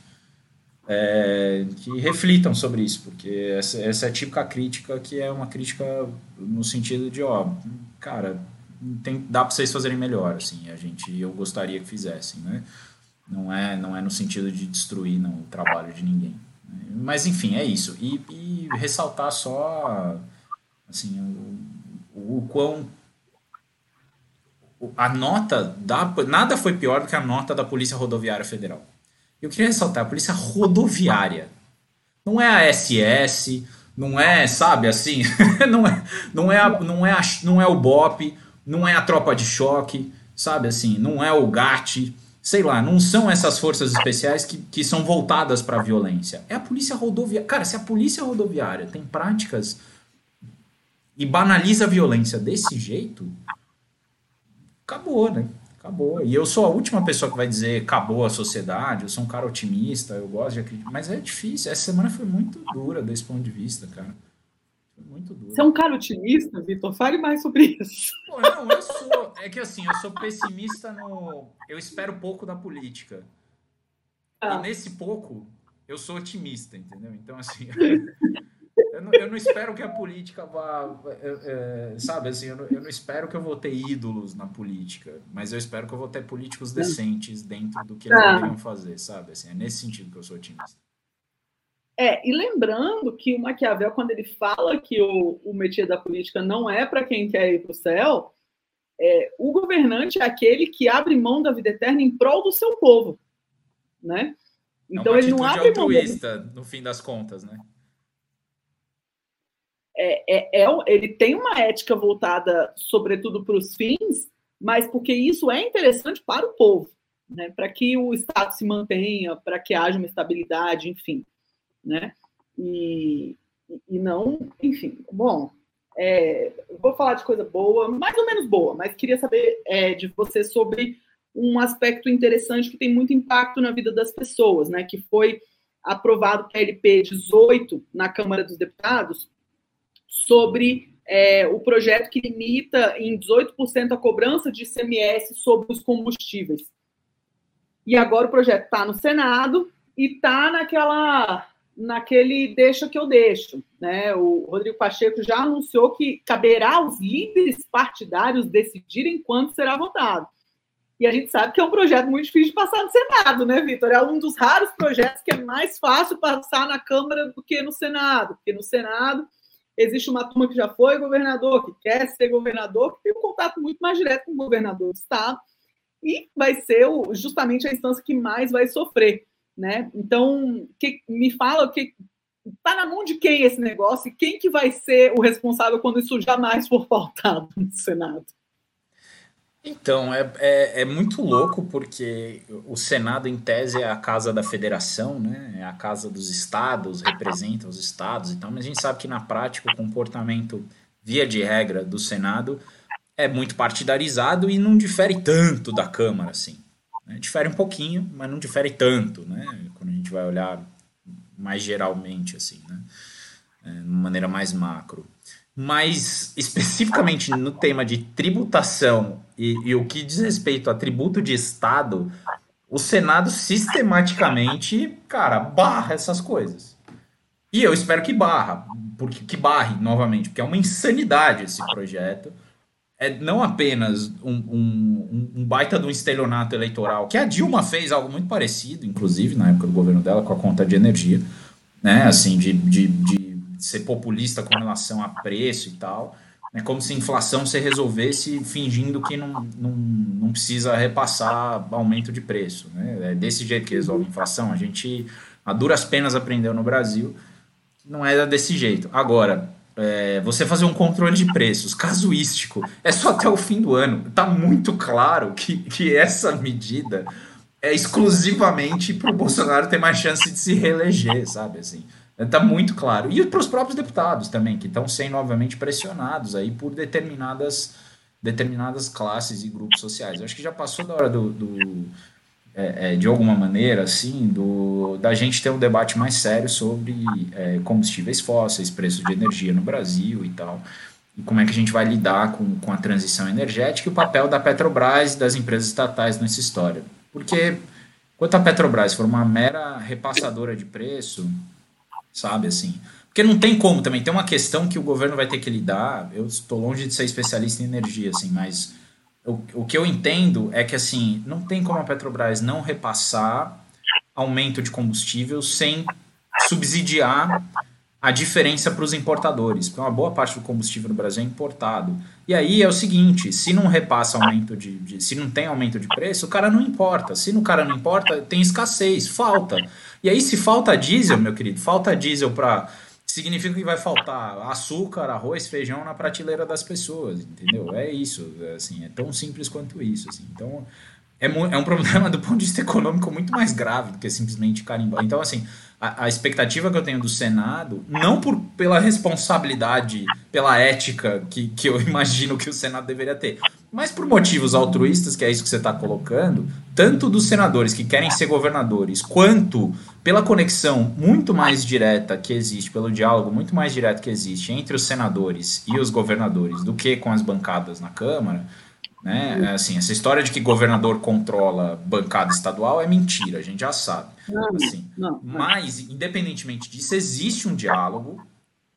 B: é, que reflitam sobre isso, porque essa, essa é a típica crítica que é uma crítica no sentido de, ó, cara, tem, dá para vocês fazerem melhor, assim, a gente, eu gostaria que fizessem, né? Não é, não é no sentido de destruir não, o trabalho de ninguém. Né? Mas, enfim, é isso. E, e ressaltar só, assim, o, o, o quão a nota da nada foi pior do que a nota da Polícia Rodoviária Federal. Eu queria ressaltar a Polícia Rodoviária. Não é a SS, não é, sabe, assim, não é, não é, a, não é, a, não é o BOP, não é a tropa de choque, sabe assim, não é o GAT, sei lá, não são essas forças especiais que, que são voltadas para a violência. É a polícia rodoviária. Cara, se a polícia rodoviária tem práticas e banaliza a violência desse jeito, acabou, né? Acabou. E eu sou a última pessoa que vai dizer acabou a sociedade, eu sou um cara otimista, eu gosto de acreditar. Mas é difícil. Essa semana foi muito dura desse ponto de vista, cara.
A: Muito dura. Você é um cara otimista, Vitor? Fale mais sobre isso.
B: Pô, não, eu sou. É que assim, eu sou pessimista no. Eu espero pouco da política. Ah. E nesse pouco, eu sou otimista, entendeu? Então, assim. Eu não, eu não, espero que a política vá. É, é, sabe, assim, eu não, eu não, espero que eu vou ter ídolos na política, mas eu espero que eu vou ter políticos decentes dentro do que eles ah. poderiam fazer, sabe? Assim, é nesse sentido que eu sou otimista.
A: É, e lembrando que o Maquiavel, quando ele fala que o, o métier da política não é para quem quer ir para o céu, é, o governante é aquele que abre mão da vida eterna em prol do seu povo, né?
B: Então é ele não abre altruísta, mão. no fim das contas, né?
A: é, é, é, ele tem uma ética voltada, sobretudo, para os fins, mas porque isso é interessante para o povo, né? para que o Estado se mantenha, para que haja uma estabilidade, enfim. Né? E, e não, enfim, bom, é, vou falar de coisa boa, mais ou menos boa, mas queria saber é, de você sobre um aspecto interessante que tem muito impacto na vida das pessoas, né? Que foi aprovado o LP 18 na Câmara dos Deputados, sobre é, o projeto que limita em 18% a cobrança de ICMS sobre os combustíveis. E agora o projeto está no Senado e está naquela naquele deixa que eu deixo. Né? O Rodrigo Pacheco já anunciou que caberá aos líderes partidários decidirem quando será votado. E a gente sabe que é um projeto muito difícil de passar no Senado, né, Vitor? É um dos raros projetos que é mais fácil passar na Câmara do que no Senado, porque no Senado existe uma turma que já foi governador, que quer ser governador, que tem um contato muito mais direto com o governador do estado, e vai ser justamente a instância que mais vai sofrer. Né? Então, que, me fala que está na mão de quem esse negócio e quem que vai ser o responsável quando isso jamais for pautado no Senado?
B: Então, é, é, é, muito louco porque o Senado, em tese, é a casa da federação, né? é a casa dos estados, representa os estados e tal, mas a gente sabe que na prática o comportamento, via de regra, do Senado é muito partidarizado e não difere tanto da Câmara, assim. Né? Difere um pouquinho, mas não difere tanto, né? quando a gente vai olhar mais geralmente, assim, né? É, de maneira mais macro. Mas especificamente no tema de tributação e, e, o que diz respeito a tributo de Estado, o Senado sistematicamente, cara, barra essas coisas. E eu espero que barra, porque que barre novamente, porque é uma insanidade esse projeto. É não apenas um, um, um baita de um estelionato eleitoral, que a Dilma fez algo muito parecido, inclusive na época do governo dela, com a conta de energia, né? Assim, de, de, de ser populista com relação a preço e tal. É como se a inflação se resolvesse fingindo que não, não, não precisa repassar aumento de preço. Né? É desse jeito que resolve a inflação. A gente, a duras penas, aprendeu no Brasil. Não é desse jeito. Agora, é, você fazer um controle de preços casuístico é só até o fim do ano. Está muito claro que, que essa medida é exclusivamente para o Bolsonaro ter mais chance de se reeleger, sabe? Assim, Está muito claro. E para os próprios deputados também, que estão sendo, obviamente, pressionados aí por determinadas, determinadas classes e grupos sociais. Eu acho que já passou da hora do, do é, é, de alguma maneira, assim, do, da gente ter um debate mais sério sobre é, combustíveis fósseis, preço de energia no Brasil e tal. E como é que a gente vai lidar com, com a transição energética e o papel da Petrobras e das empresas estatais nessa história. Porque, enquanto a Petrobras for uma mera repassadora de preço, sabe assim? Porque não tem como também, tem uma questão que o governo vai ter que lidar. Eu estou longe de ser especialista em energia, assim, mas o, que eu entendo é que assim, não tem como a Petrobras não repassar aumento de combustível sem subsidiar a diferença para os importadores, porque uma boa parte do combustível no Brasil é importado. E aí é o seguinte: se não repassa aumento de, de, se não tem aumento de preço, o cara não importa. Se no cara não importa, tem escassez, falta. E aí, se falta diesel, meu querido, falta diesel para. Significa que vai faltar açúcar, arroz, feijão na prateleira das pessoas, entendeu? É isso, assim, é tão simples quanto isso. Assim. Então, é, é um problema do ponto de vista econômico muito mais grave do que simplesmente carimbar. Então, assim, a, a, expectativa que eu tenho do Senado, não por, pela responsabilidade, pela ética que, que eu imagino que o Senado deveria ter, mas por motivos altruístas, que é isso que você está colocando, tanto dos senadores que querem ser governadores, quanto pela conexão muito mais direta que existe, pelo diálogo muito mais direto que existe entre os senadores e os governadores do que com as bancadas na Câmara né? É assim, essa história de que governador controla bancada estadual é mentira, a gente já sabe. Assim. Mas, independentemente disso, existe um diálogo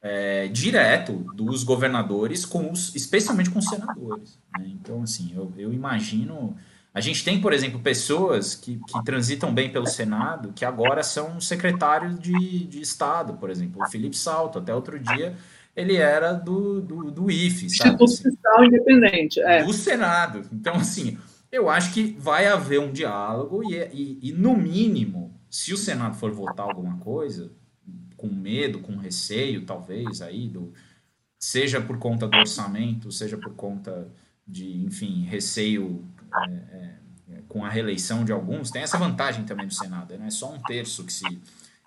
B: é, direto dos governadores com os, especialmente com os senadores. Né? Então, assim, eu, eu imagino. A gente tem, por exemplo, pessoas que, que transitam bem pelo Senado que agora são secretários de, de Estado, por exemplo, o Felipe Salto, até outro dia ele era do, do, do IFE,
A: sabe? Instituto assim, Fiscal Independente, é.
B: Do Senado. Então, assim, eu acho que vai haver um diálogo e, e, e, no mínimo, se o Senado for votar alguma coisa, com medo, com receio, talvez, aí, do, seja por conta do orçamento, seja por conta de, enfim, receio é, é, com a reeleição de alguns, tem essa vantagem também do Senado, não é só um terço que se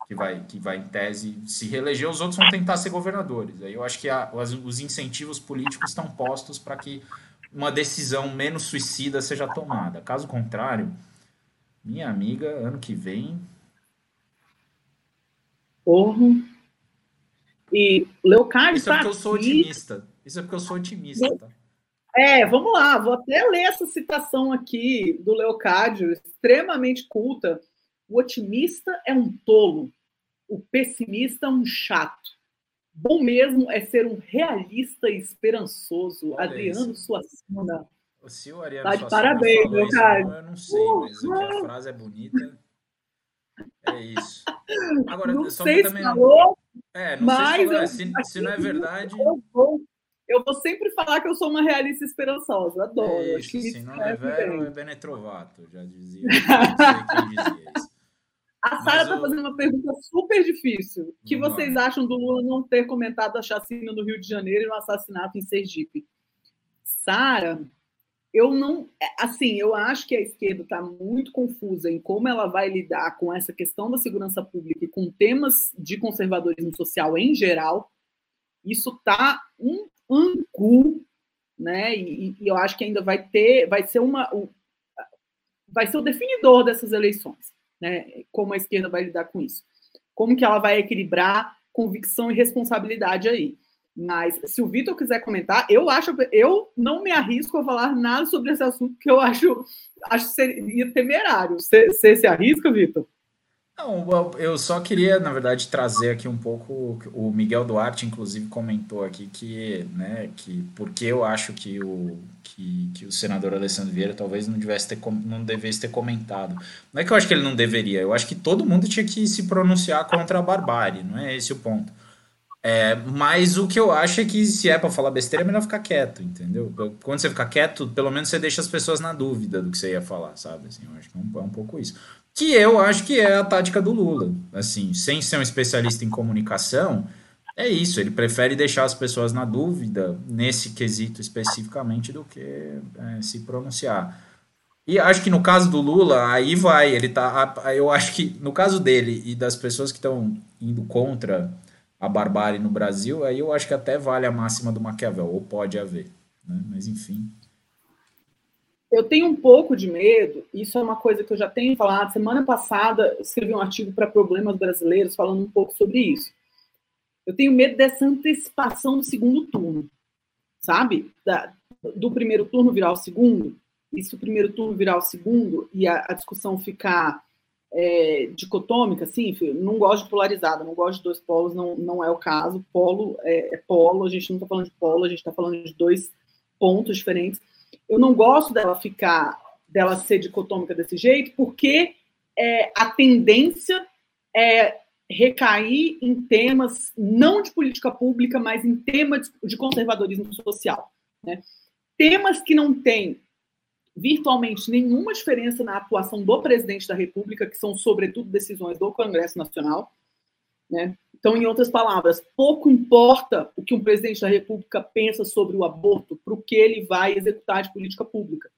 B: que vai, que vai em tese se reeleger, os outros vão tentar ser governadores. Aí eu acho que a, os, os incentivos políticos estão postos para que uma decisão menos suicida seja tomada. Caso contrário, minha amiga, ano que vem.
A: Porra. E Leocádio.
B: Isso é porque eu sou otimista. Isso é porque eu sou otimista, tá?
A: É, vamos lá, vou até ler essa citação aqui do Leocádio, extremamente culta o otimista é um tolo, o pessimista é um chato. Bom mesmo é ser um realista e esperançoso. Olha Adriano isso. Suassuna.
B: O Ariano
A: tá de parabéns, meu cara.
B: Eu não sei, mas a frase é bonita. É isso.
A: Agora, não sei também se falou,
B: é, não mas sei se, falou, se, se, não é verdade.
A: Eu vou, eu vou sempre falar que eu sou uma realista esperançosa. Adoro.
B: É isso, se não é velho, é Benetrovato. Já dizia. Não sei quem dizia isso.
A: Sara está eu... fazendo uma pergunta super difícil. O que vocês acham do Lula não ter comentado a chacina no Rio de Janeiro e o assassinato em Sergipe? Sara, eu não. É, assim, eu acho que a esquerda está muito confusa em como ela vai lidar com essa questão da segurança pública e com temas de conservadorismo social em geral. Isso está um angu, né? E, e, eu acho que ainda vai ter, vai ser uma. Um, vai ser o definidor dessas eleições né? Como a esquerda vai lidar com isso? Como que ela vai equilibrar convicção e responsabilidade aí? Mas se o Vitor quiser comentar, eu acho, eu não me arrisco a falar nada sobre esse assunto, porque eu acho, acho seria temerário. Você se arrisca, Vitor?
B: Não, eu só queria, na verdade, trazer aqui um pouco. O Miguel Duarte, inclusive, comentou aqui que, né, que porque eu acho que o, que, que o senador Alessandro Vieira talvez não, devesse ter, não devesse ter comentado. Não é que eu acho que ele não deveria, eu acho que todo mundo tinha que se pronunciar contra a barbárie, não é esse o ponto. É, mas o que eu acho é que se é para falar besteira, é melhor ficar quieto, entendeu? Quando você ficar quieto, pelo menos você deixa as pessoas na dúvida do que você ia falar, sabe? Assim, eu acho que é um, é um pouco isso que eu acho que é a tática do Lula. Assim, sem ser um especialista em comunicação, é isso. Ele prefere deixar as pessoas na dúvida nesse quesito especificamente do que é, se pronunciar. E acho que no caso do Lula, aí vai, ele tá. Eu acho que no caso dele e das pessoas que estão indo contra a barbárie no Brasil, aí eu acho que até vale a máxima do Maquiavel, ou pode haver. Né? Mas enfim.
A: Eu tenho um pouco de medo, isso é uma coisa que eu já tenho falado. Semana passada, escrevi um artigo para Problemas Brasileiros falando um pouco sobre isso. Eu tenho medo dessa antecipação do segundo turno, sabe? Da, do primeiro turno virar o segundo, e se o primeiro turno virar o segundo e a, a discussão ficar é, dicotômica, assim, não gosto de polarizada, não gosto de dois polos, não, não é o caso. Polo é, é polo, a gente não está falando de polo, a gente está falando de dois pontos diferentes eu não gosto dela ficar, dela ser dicotômica desse jeito, porque é, a tendência é recair em temas não de política pública, mas em temas de conservadorismo social. Né? Temas que não têm virtualmente nenhuma diferença na atuação do presidente da República, que são, sobretudo, decisões do Congresso Nacional. Né? Então, em outras palavras, pouco importa o que um presidente da República pensa sobre o aborto para o que ele vai executar de política pública.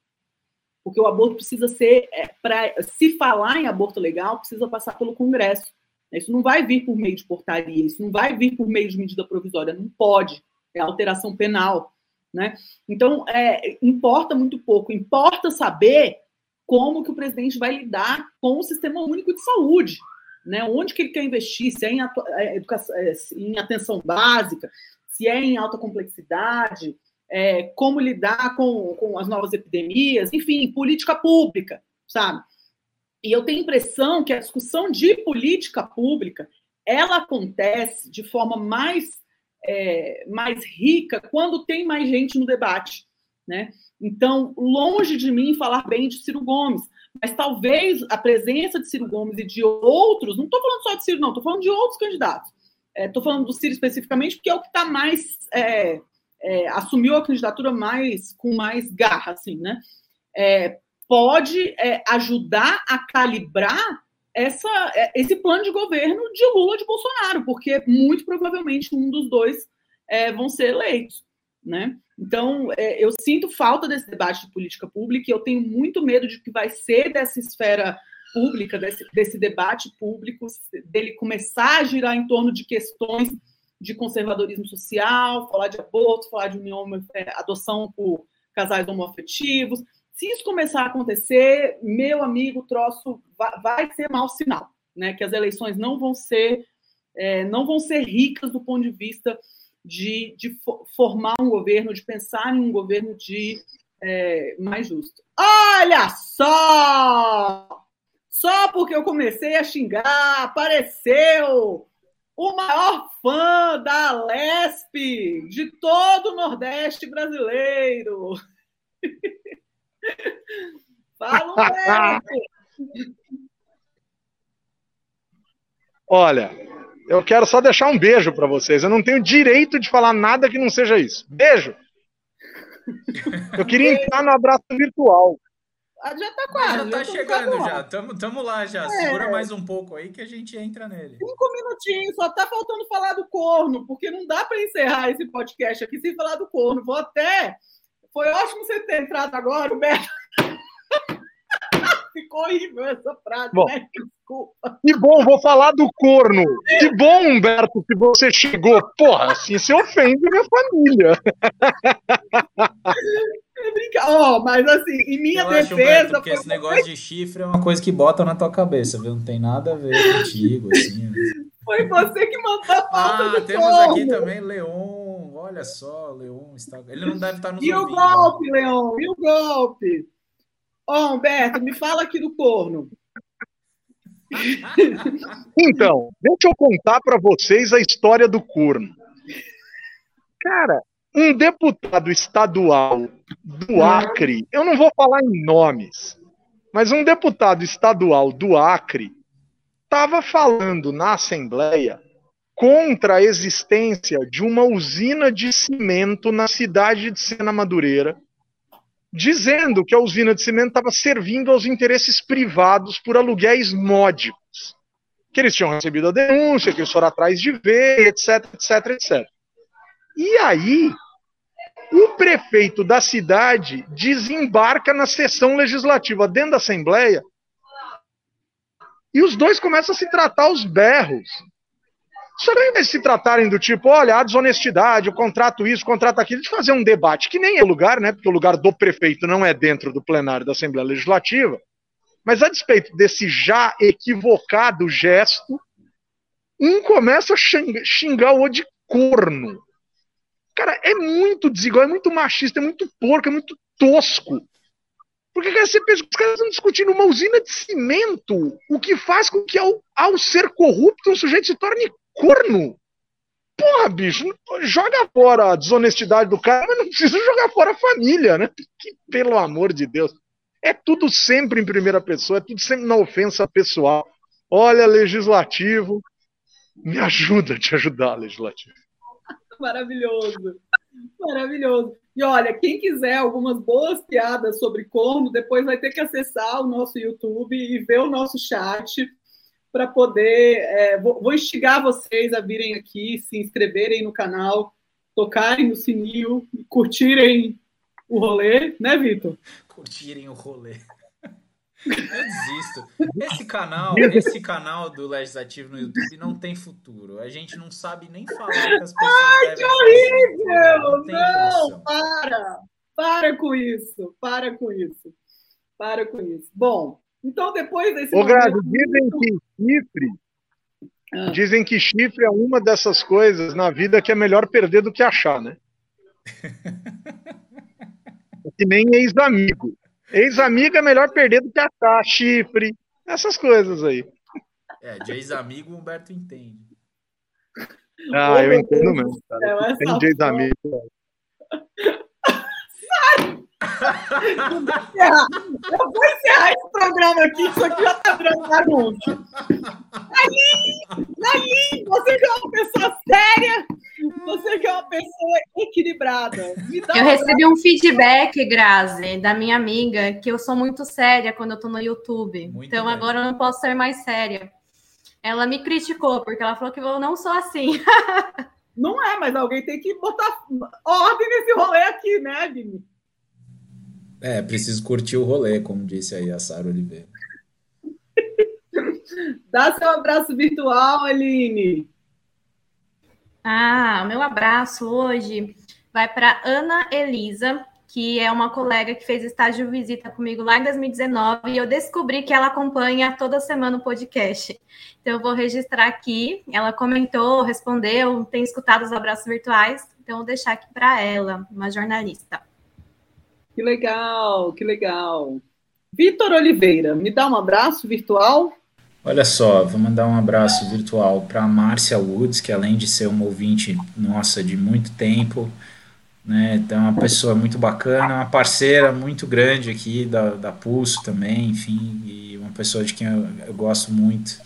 A: Porque o aborto precisa ser, é, para se falar em aborto legal, precisa passar pelo Congresso. Isso não vai vir por meio de portaria, isso não vai vir por meio de medida provisória, não pode. É alteração penal. Né? Então, é, importa muito pouco. Importa saber como que o presidente vai lidar com o sistema único de saúde. Né? Onde que ele quer investir, se é em, é, educação, é, em atenção básica, se é em alta complexidade, é, como lidar com, com as novas epidemias, enfim, política pública, sabe? E eu tenho a impressão que a discussão de política pública ela acontece de forma mais, é, mais rica quando tem mais gente no debate. Né? Então, longe de mim falar bem de Ciro Gomes, mas talvez a presença de Ciro Gomes e de outros, não estou falando só de Ciro, não, estou falando de outros candidatos. Estou é, falando do Ciro especificamente porque é o que está mais. É, é, assumiu a candidatura mais com mais garra, assim, né? É, pode é, ajudar a calibrar essa, é, esse plano de governo de Lula de Bolsonaro, porque muito provavelmente um dos dois vão ser eleitos. Né? Então, é, eu sinto falta desse debate de política pública e eu tenho muito medo de que vai ser dessa esfera pública, desse, desse debate público, dele começar a girar em torno de questões de conservadorismo social, falar de aborto, falar de união, é, adoção por casais homoafetivos, se isso começar a acontecer, meu amigo, troço vai, ser mau sinal, né? Que as eleições não vão ser é, não vão ser ricas do ponto de vista de, de formar um governo, de pensar em um governo de é, mais justo. Olha só! Só porque eu comecei a xingar, apareceu o maior fã da Lesp de todo o Nordeste brasileiro.
C: Fala, Olha, eu quero só deixar um beijo para vocês. Eu não tenho direito de falar nada que não seja isso. Beijo. Eu queria entrar no abraço virtual.
A: Ah, já tá quase.
B: já tá já chegando já. Tamo, tamo lá já. É. Segura mais um pouco aí que a gente entra nele.
A: Cinco minutinhos, só tá faltando falar do corno, porque não dá para encerrar esse podcast aqui sem falar do corno. Vou até foi ótimo você ter entrado agora, Humberto. Ficou horrível essa frase, bom, né? Desculpa.
C: Que bom, vou falar do corno. Que bom, Humberto, que você chegou. Porra, assim você ofende minha família.
A: É brincar. Oh, mas assim, em minha Eu defesa. Acho, Humberto,
B: porque esse negócio de chifre é uma coisa que bota na tua cabeça, viu? Não tem nada a ver contigo, assim.
A: Foi você que mandou a pauta
B: Ah, temos corno. aqui também Leon olha só, Leon está. Ele não deve estar nos
A: E ouvindo. o golpe, Leon? E o golpe? Ô, oh, Humberto, me fala aqui do corno.
C: Então, deixa eu contar para vocês a história do corno. Cara, um deputado estadual do Acre, eu não vou falar em nomes, mas um deputado estadual do Acre estava falando na Assembleia contra a existência de uma usina de cimento na cidade de Sena Madureira, dizendo que a usina de cimento estava servindo aos interesses privados por aluguéis módicos. Que eles tinham recebido a denúncia, que eles foram atrás de ver, etc, etc, etc. E aí, o prefeito da cidade desembarca na sessão legislativa dentro da Assembleia e os dois começam a se tratar aos berros. Invés de se tratarem do tipo, olha, a desonestidade, o contrato isso, o contrato aquilo, de fazer um debate, que nem é lugar, né? Porque o lugar do prefeito não é dentro do plenário da Assembleia Legislativa, mas a despeito desse já equivocado gesto, um começa a xingar o outro de corno. Cara, é muito desigual, é muito machista, é muito porco, é muito tosco. Porque você pensa que os caras estão discutindo uma usina de cimento, o que faz com que, ao, ao ser corrupto, um sujeito se torne corno. Porra, bicho, joga fora a desonestidade do cara, mas não precisa jogar fora a família, né? Que, pelo amor de Deus. É tudo sempre em primeira pessoa, é tudo sempre na ofensa pessoal. Olha, legislativo, me ajuda a te ajudar, legislativo.
A: Maravilhoso, maravilhoso. E olha, quem quiser algumas boas piadas sobre corno, depois vai ter que acessar o nosso YouTube e ver o nosso chat para poder. É, vou, vou, instigar vocês a virem aqui, se inscreverem no canal, tocarem no sininho, curtirem o rolê, né, Vitor?
B: Curtirem o rolê. Eu desisto. Esse canal, esse canal do Legislativo no YouTube não tem futuro. A gente não sabe nem falar que as pessoas
A: Ai, que horrível!
B: Não,
A: não para! Para com isso, para com isso. Para com isso. Bom, então depois desse
C: Ô, Grazi,
A: momento
C: dizem que chifre,
A: Ah.
C: dizem que chifre é uma dessas coisas na vida que é melhor perder do que achar, né? É que nem ex-amigo. Ex-amigo é melhor perder do que achar, chifre, essas coisas aí.
B: É, de ex-amigo o Humberto entende.
C: Ah, eu entendo mesmo, cara.
A: céu, essa
C: Tem de ex-amigo.
A: encerrar. Eu vou encerrar esse programa aqui, isso aqui já tá virando bagunça. Nalim, Nalim, você que é uma pessoa séria, você que é uma pessoa equilibrada.
D: Eu
A: um
D: recebi um feedback, Grazi, da minha amiga, que eu sou muito séria quando eu tô no YouTube.
B: Muito
D: então
B: bem.
D: agora eu não posso ser mais séria. Ela me criticou, porque ela falou que eu não sou assim.
A: Não é, mas alguém tem que botar ordem nesse rolê aqui, né, Aline?
B: É, preciso curtir o rolê, como disse aí a Sara Oliveira.
A: Dá seu abraço virtual, Aline.
D: Ah, o meu abraço hoje vai para Ana Elisa, que é uma colega que fez estágio visita comigo lá em 2019 e eu descobri que ela acompanha toda semana o podcast. Então eu vou registrar aqui. Ela comentou, respondeu, tem escutado os abraços virtuais, então eu vou deixar aqui para ela, uma jornalista.
A: Que legal, que legal. Vitor Oliveira, me dá um abraço virtual?
B: Olha só, vou mandar um abraço virtual para a Márcia Woods, que além de ser uma ouvinte nossa de muito tempo, né, então é uma pessoa muito bacana, uma parceira muito grande aqui da, da Pulso também, enfim, e uma pessoa de quem eu, eu gosto muito.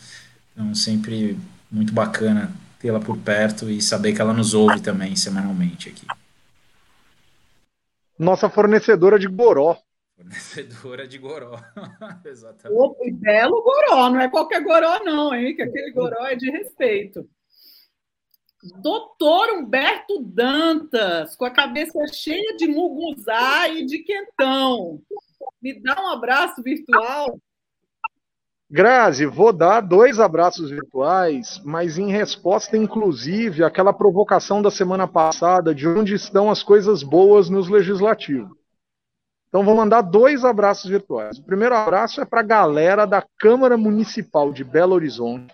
B: Então, sempre muito bacana tê-la por perto e saber que ela nos ouve também semanalmente aqui.
C: Nossa fornecedora de goró.
B: Fornecedora de goró. Exatamente.
A: Opa, e belo goró, não é qualquer goró, não, hein? Que aquele goró é de respeito. Doutor Humberto Dantas, com a cabeça cheia de muguzá e de quentão. Me dá um abraço virtual.
C: Grazi, vou dar dois abraços virtuais, mas em resposta, inclusive, àquela provocação da semana passada de onde estão as coisas boas nos legislativos. Então, vou mandar dois abraços virtuais. O primeiro abraço é para a galera da Câmara Municipal de Belo Horizonte,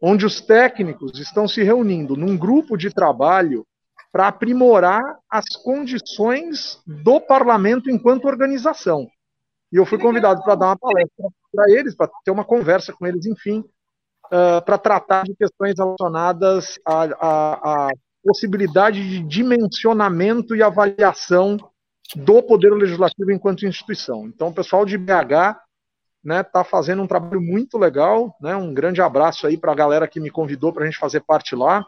C: onde os técnicos estão se reunindo num grupo de trabalho para aprimorar as condições do parlamento enquanto organização. E eu fui convidado para dar uma palestra para eles, para ter uma conversa com eles, enfim, uh, para tratar de questões relacionadas à, à, à possibilidade de dimensionamento e avaliação do Poder Legislativo enquanto instituição. Então, o pessoal de BH está né, tá fazendo um trabalho muito legal. Né, um grande abraço aí para a galera que me convidou para a gente fazer parte lá.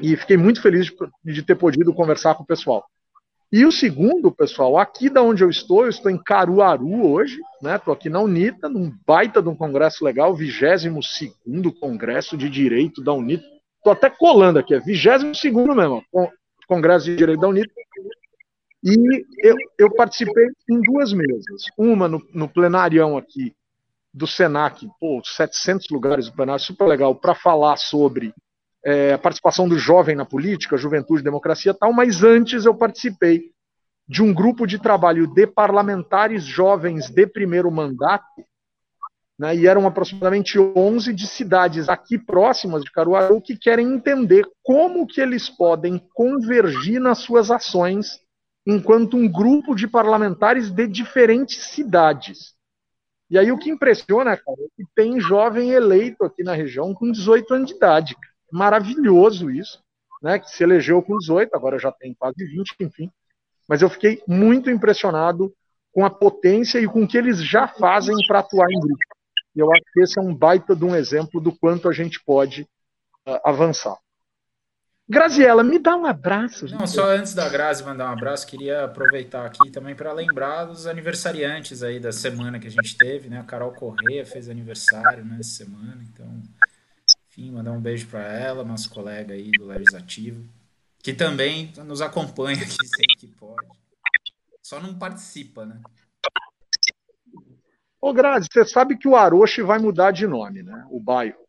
C: E fiquei muito feliz de, de ter podido conversar com o pessoal. E o segundo, pessoal, aqui da onde eu estou, eu estou em Caruaru hoje, né? Estou aqui na UNITA, num baita de um congresso legal, 22 Congresso de Direito da UNITA. Estou até colando aqui, é 22 mesmo, Congresso de Direito da UNITA. E eu, eu participei em duas mesas. Uma no, no plenarião aqui do Senac, pô, 700 lugares do plenário, super legal, para falar sobre é, a participação do jovem na política, juventude, democracia tal, mas antes eu participei de um grupo de trabalho de parlamentares jovens de primeiro mandato, né, e eram aproximadamente 11 de cidades aqui próximas de Caruaru que querem entender como que eles podem convergir nas suas ações enquanto um grupo de parlamentares de diferentes cidades. E aí o que impressiona, cara, é que tem jovem eleito aqui na região com 18 anos de idade. Maravilhoso isso, né? Que se elegeu com 18, agora já tem quase 20, enfim. Mas eu fiquei muito impressionado com a potência e com o que eles já fazem para atuar em grupo. E eu acho que esse é um baita de um exemplo do quanto a gente pode uh, avançar. Graziela, me dá um abraço.
B: Não, só antes da Grazi mandar um abraço, queria aproveitar aqui também para lembrar dos aniversariantes aí da semana que a gente teve, né? A Carol Corrêa fez aniversário nessa semana, então, enfim, mandar um beijo para ela, nosso colega aí do Legislativo, que também nos acompanha aqui sempre que pode. Só não participa, né?
C: Ô, Grazi, você sabe que o Aroche vai mudar de nome, né? O bairro.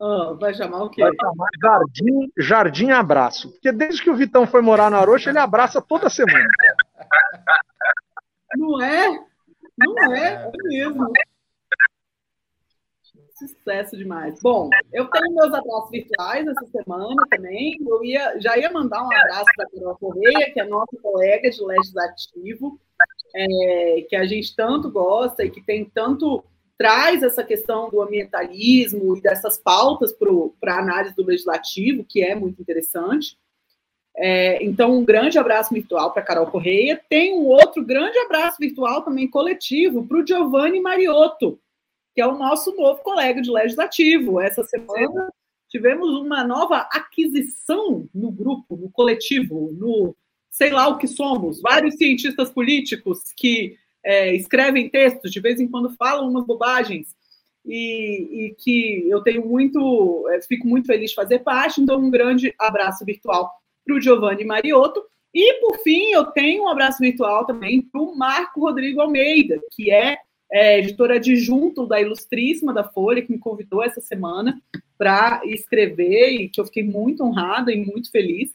A: Ah, vai chamar o quê?
C: Vai chamar Jardim, Jardim Abraço. Porque desde que o Vitão foi morar no Aroche, ele abraça toda semana.
A: Não é? Não é, é mesmo. Sucesso demais. Bom, eu tenho meus abraços virtuais essa semana também. Eu ia, já ia mandar um abraço para a Carol Correia, que é nossa colega de legislativo, é, que a gente tanto gosta e que tem tanto traz essa questão do ambientalismo e dessas pautas para a análise do legislativo, que é muito interessante. É, então, um grande abraço virtual para Carol Correia. Tem um outro grande abraço virtual também coletivo para o Giovanni Mariotto, que é o nosso novo colega de legislativo. Essa semana tivemos uma nova aquisição no grupo, no coletivo, no sei lá o que somos, vários cientistas políticos que é, escrevem textos, de vez em quando falam umas bobagens, e, e que eu tenho muito, é, fico muito feliz de fazer parte, então um grande abraço virtual para o Giovanni Mariotto, e por fim eu tenho um abraço virtual também para o Marco Rodrigo Almeida, que é, é editor adjunto da Ilustríssima da Folha, que me convidou essa semana para escrever, e que eu fiquei muito honrada e muito feliz.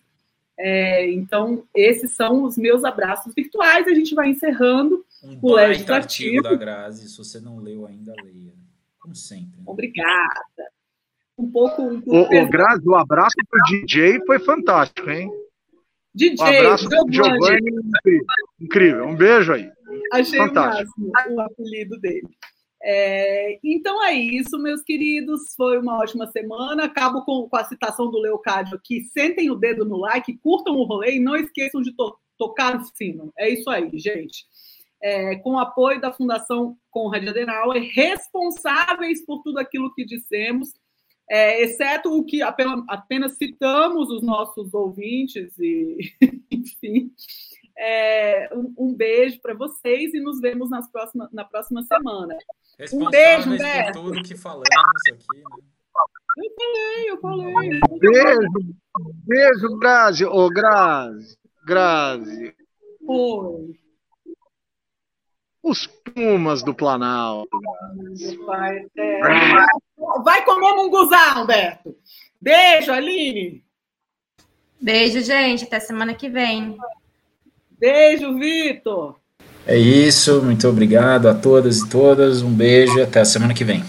A: É, então, esses são os meus abraços virtuais. A gente vai encerrando
B: um o legislativo. da Grazi, se você não leu ainda, leia. Como sempre. Né?
A: Obrigada. Um pouco. Um
C: pouco o, o Grazi, o abraço pro DJ foi fantástico, hein?
A: DJ,
C: um abraço Giovanni, incrível. incrível. Um beijo aí.
A: Achei fantástico. o apelido dele. É, então é isso, meus queridos. Foi uma ótima semana. Acabo com, com a citação do Leocádio aqui. Sentem o dedo no like, curtam o rolê e não esqueçam de to tocar o sino. É isso aí, gente. É, com o apoio da Fundação Conrad Adenauer, responsáveis por tudo aquilo que dissemos, é, exceto o que apenas, apenas citamos os nossos ouvintes, e enfim. É, um, um, beijo para vocês e nos vemos nas próxima, na próxima semana.
B: Um beijo, Humberto. por tudo que falamos aqui.
A: Né? Eu falei, eu falei.
C: Beijo, beijo, Grazi. Ô, Grazi, Grazi.
A: Oi.
C: Os Pumas do Planalto.
A: Vai, é. Vai comer munguzá, Humberto. Beijo, Aline.
D: Beijo, gente. Até semana que vem.
A: Beijo, Vitor.
B: É isso, muito obrigado a todas e todas. Um beijo e até a semana que vem.